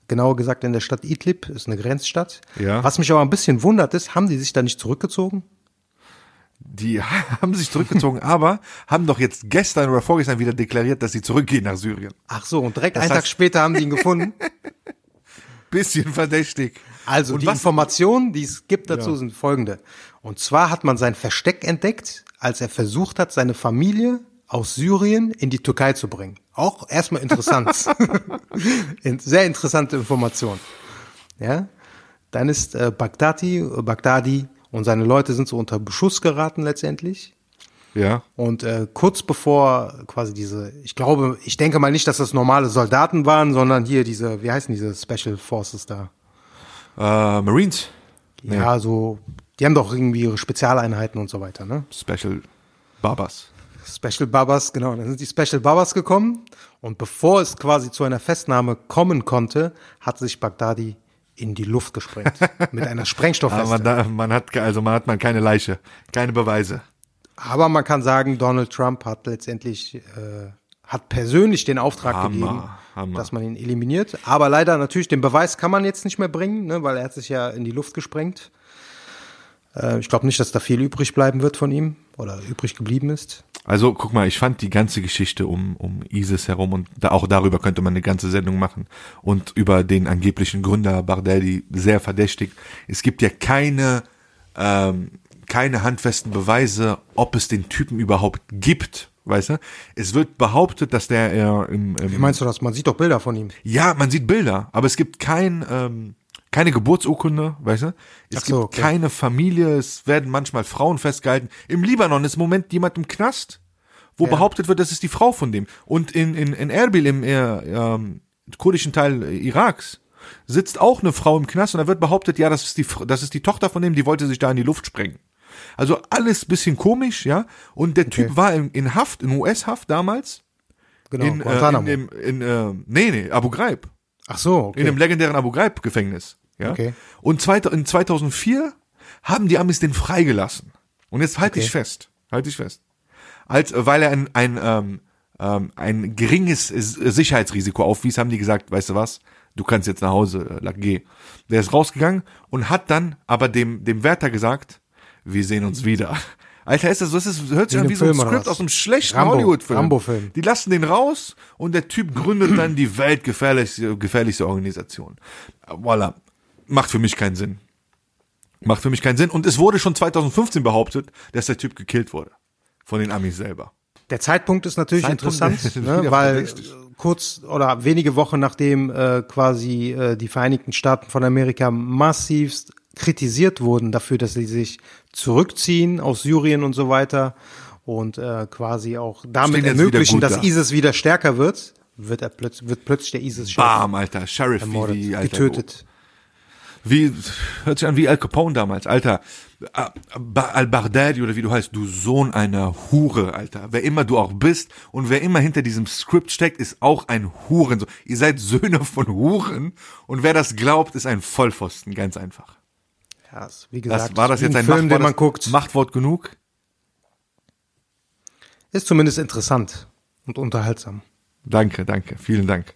B: Genauer gesagt in der Stadt Idlib, ist eine Grenzstadt.
A: Ja.
B: Was mich aber ein bisschen wundert ist, haben die sich da nicht zurückgezogen?
A: Die haben sich zurückgezogen, aber haben doch jetzt gestern oder vorgestern wieder deklariert, dass sie zurückgehen nach Syrien.
B: Ach so, und direkt
A: Das
B: einen Tag
A: heißt-
B: später haben die ihn gefunden.
A: Bisschen verdächtig.
B: Also
A: Und
B: die
A: was-
B: Informationen, die es gibt dazu,
A: Ja.
B: sind folgende. Und zwar hat man sein Versteck entdeckt, als er versucht hat, seine Familie aus Syrien in die Türkei zu bringen. Auch erstmal interessant. In- Sehr interessante Information. Ja. Dann ist äh, Baghdadi, äh, Baghdadi und seine Leute sind so unter Beschuss geraten letztendlich.
A: Ja.
B: Und äh, kurz bevor quasi diese, ich glaube, ich denke mal nicht, dass das normale Soldaten waren, sondern hier diese, wie heißen diese Special Forces da?
A: Äh, Marines.
B: Ja, so, die haben doch irgendwie ihre Spezialeinheiten und so weiter, ne?
A: Special Babas.
B: Special Babas, genau. Dann sind die Special Babas gekommen und bevor es quasi zu einer Festnahme kommen konnte, hat sich Baghdadi in die Luft gesprengt mit einer
A: Aber
B: Sprengstoffweste.
A: man, man hat, also man hat man keine Leiche, keine Beweise.
B: Aber man kann sagen, Donald Trump hat letztendlich äh, hat persönlich den Auftrag
A: Hammer,
B: gegeben,
A: Hammer.
B: dass man ihn eliminiert. Aber leider natürlich den Beweis kann man jetzt nicht mehr bringen, ne, weil er hat sich ja in die Luft gesprengt. Äh, ich glaube nicht, dass da viel übrig bleiben wird von ihm oder übrig geblieben ist.
A: Also guck mal, ich fand die ganze Geschichte um, um ISIS herum und da, auch darüber könnte man eine ganze Sendung machen und über den angeblichen Gründer Baghdadi sehr verdächtig. Es gibt ja keine, ähm, keine handfesten Beweise, ob es den Typen überhaupt gibt. Weißt du? Es wird behauptet, dass der äh, im, im
B: Wie meinst du das? Man sieht doch Bilder von ihm.
A: Ja, man sieht Bilder, aber es gibt kein, ähm, keine Geburtsurkunde, weißt du? Es
B: so,
A: gibt
B: okay.
A: keine Familie, es werden manchmal Frauen festgehalten. Im Libanon ist im Moment jemand im Knast, wo
B: Ja.
A: behauptet wird, das ist die Frau von dem. Und in, in, in Erbil, im äh, ähm, kurdischen Teil äh, Iraks, sitzt auch eine Frau im Knast und da wird behauptet, ja, das ist die, das ist die Tochter von dem, die wollte sich da in die Luft sprengen. Also alles bisschen komisch, ja. Und der Typ war in, in Haft, in US-Haft damals.
B: Genau,
A: in, äh, in, dem, in äh, nee, nee, Abu Ghraib.
B: Ach so, okay.
A: In dem legendären Abu Ghraib Gefängnis. Ja?
B: Okay.
A: Und zweit- in 2004 haben die Amis den freigelassen. Und jetzt halte
B: Okay.
A: ich fest, halte ich fest. Als, weil er ein, ein, ähm, ähm, ein geringes Sicherheitsrisiko aufwies, haben die gesagt, weißt du was, du kannst jetzt nach Hause, äh, geh. Der ist rausgegangen und hat dann aber dem, dem Wärter gesagt, wir sehen uns wieder. Alter, ist das, das ist, hört sich an wie so ein
B: Film
A: Skript aus einem schlechten Hollywood-Film.
B: Rambo-Film.
A: Die lassen den raus und der Typ gründet dann die weltgefährlichste gefährlichste Organisation. Voila. Macht für mich keinen Sinn. Macht für mich keinen Sinn. Und es wurde schon 2015 behauptet, dass der Typ gekillt wurde. Von den Amis selber.
B: Der Zeitpunkt ist natürlich
A: Zeitpunkt
B: interessant, ne, weil äh, kurz oder wenige Wochen nachdem äh, quasi äh, die Vereinigten Staaten von Amerika massivst kritisiert wurden dafür, dass sie sich zurückziehen aus Syrien und so weiter und äh, quasi auch damit ermöglichen, dass
A: da.
B: ISIS wieder stärker wird, wird er plötzlich wird plötzlich der ISIS
A: Bam, Alter. Sheriff, wie,
B: ermordet,
A: wie, Alter.
B: getötet.
A: Wie, hört sich an wie Al Capone damals, Alter. Ba- Ba- Al-Baghdadi oder wie du heißt, du Sohn einer Hure, Alter. Wer immer du auch bist und wer immer hinter diesem Skript steckt, ist auch ein Huren. Ihr seid Söhne von Huren und wer das glaubt, ist ein Vollpfosten, ganz einfach.
B: Ja, ist, wie gesagt,
A: Das, war das jetzt ein
B: Film,
A: Machtwort,
B: den man guckt,
A: Machtwort genug?
B: ist zumindest interessant und unterhaltsam.
A: Danke, danke, vielen Dank.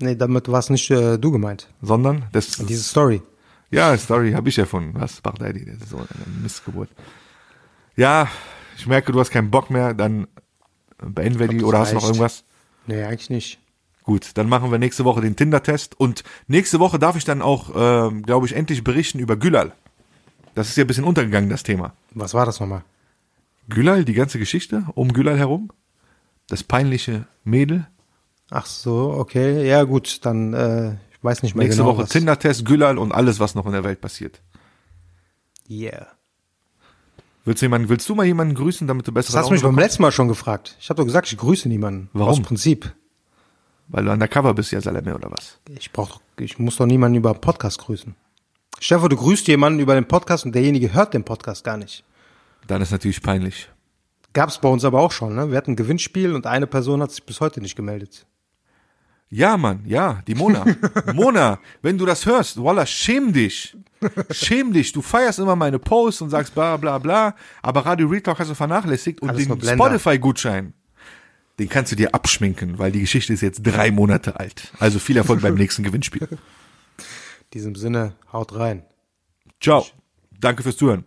B: Nee, damit war es nicht äh, du gemeint.
A: Sondern, das,
B: Diese Story.
A: ja, Story habe ich erfunden. Was? Baghdadi, das ist so eine Missgeburt. Ja, ich merke, du hast keinen Bock mehr, dann beenden wir die, oder
B: das
A: hast du noch irgendwas?
B: Nee, eigentlich nicht.
A: Gut, dann machen wir nächste Woche den Tinder-Test und nächste Woche darf ich dann auch, ähm, glaube ich, endlich berichten über Gülal. Das ist ja ein bisschen untergegangen, das Thema.
B: Was war das nochmal?
A: Gülal, die ganze Geschichte um Gülal herum, das peinliche Mädel.
B: Ach so, okay. Ja, gut, dann, äh, ich weiß nicht mehr
A: Nächste
B: genau.
A: Woche. Tinder-Test, Gülal und alles, was noch in der Welt passiert.
B: Yeah.
A: Willst du, jemanden, willst du mal jemanden grüßen, damit du besser
B: Das hast du mich beim letzten Mal schon gefragt. Ich habe doch gesagt, ich grüße niemanden.
A: Warum?
B: Aus Prinzip.
A: Weil du undercover bist, ja Salame, oder was?
B: Ich brauch, ich muss doch niemanden über einen Podcast grüßen. Stefan, du grüßt jemanden über den Podcast und derjenige hört den Podcast gar nicht.
A: Dann ist natürlich peinlich.
B: Gab's bei uns aber auch schon, ne? Wir hatten ein Gewinnspiel und eine Person hat sich bis heute nicht gemeldet.
A: Ja, Mann, ja, die Mona. Mona, wenn du das hörst, Walla, schäm dich. Schäm dich. Du feierst immer meine Posts und sagst bla bla bla, aber Radio Retalk hast du vernachlässigt und
B: Alles
A: den. Spotify-Gutschein, den kannst du dir abschminken, weil die Geschichte ist jetzt drei Monate alt. Also viel Erfolg beim nächsten Gewinnspiel.
B: In diesem Sinne, haut rein.
A: Ciao. Danke fürs Zuhören.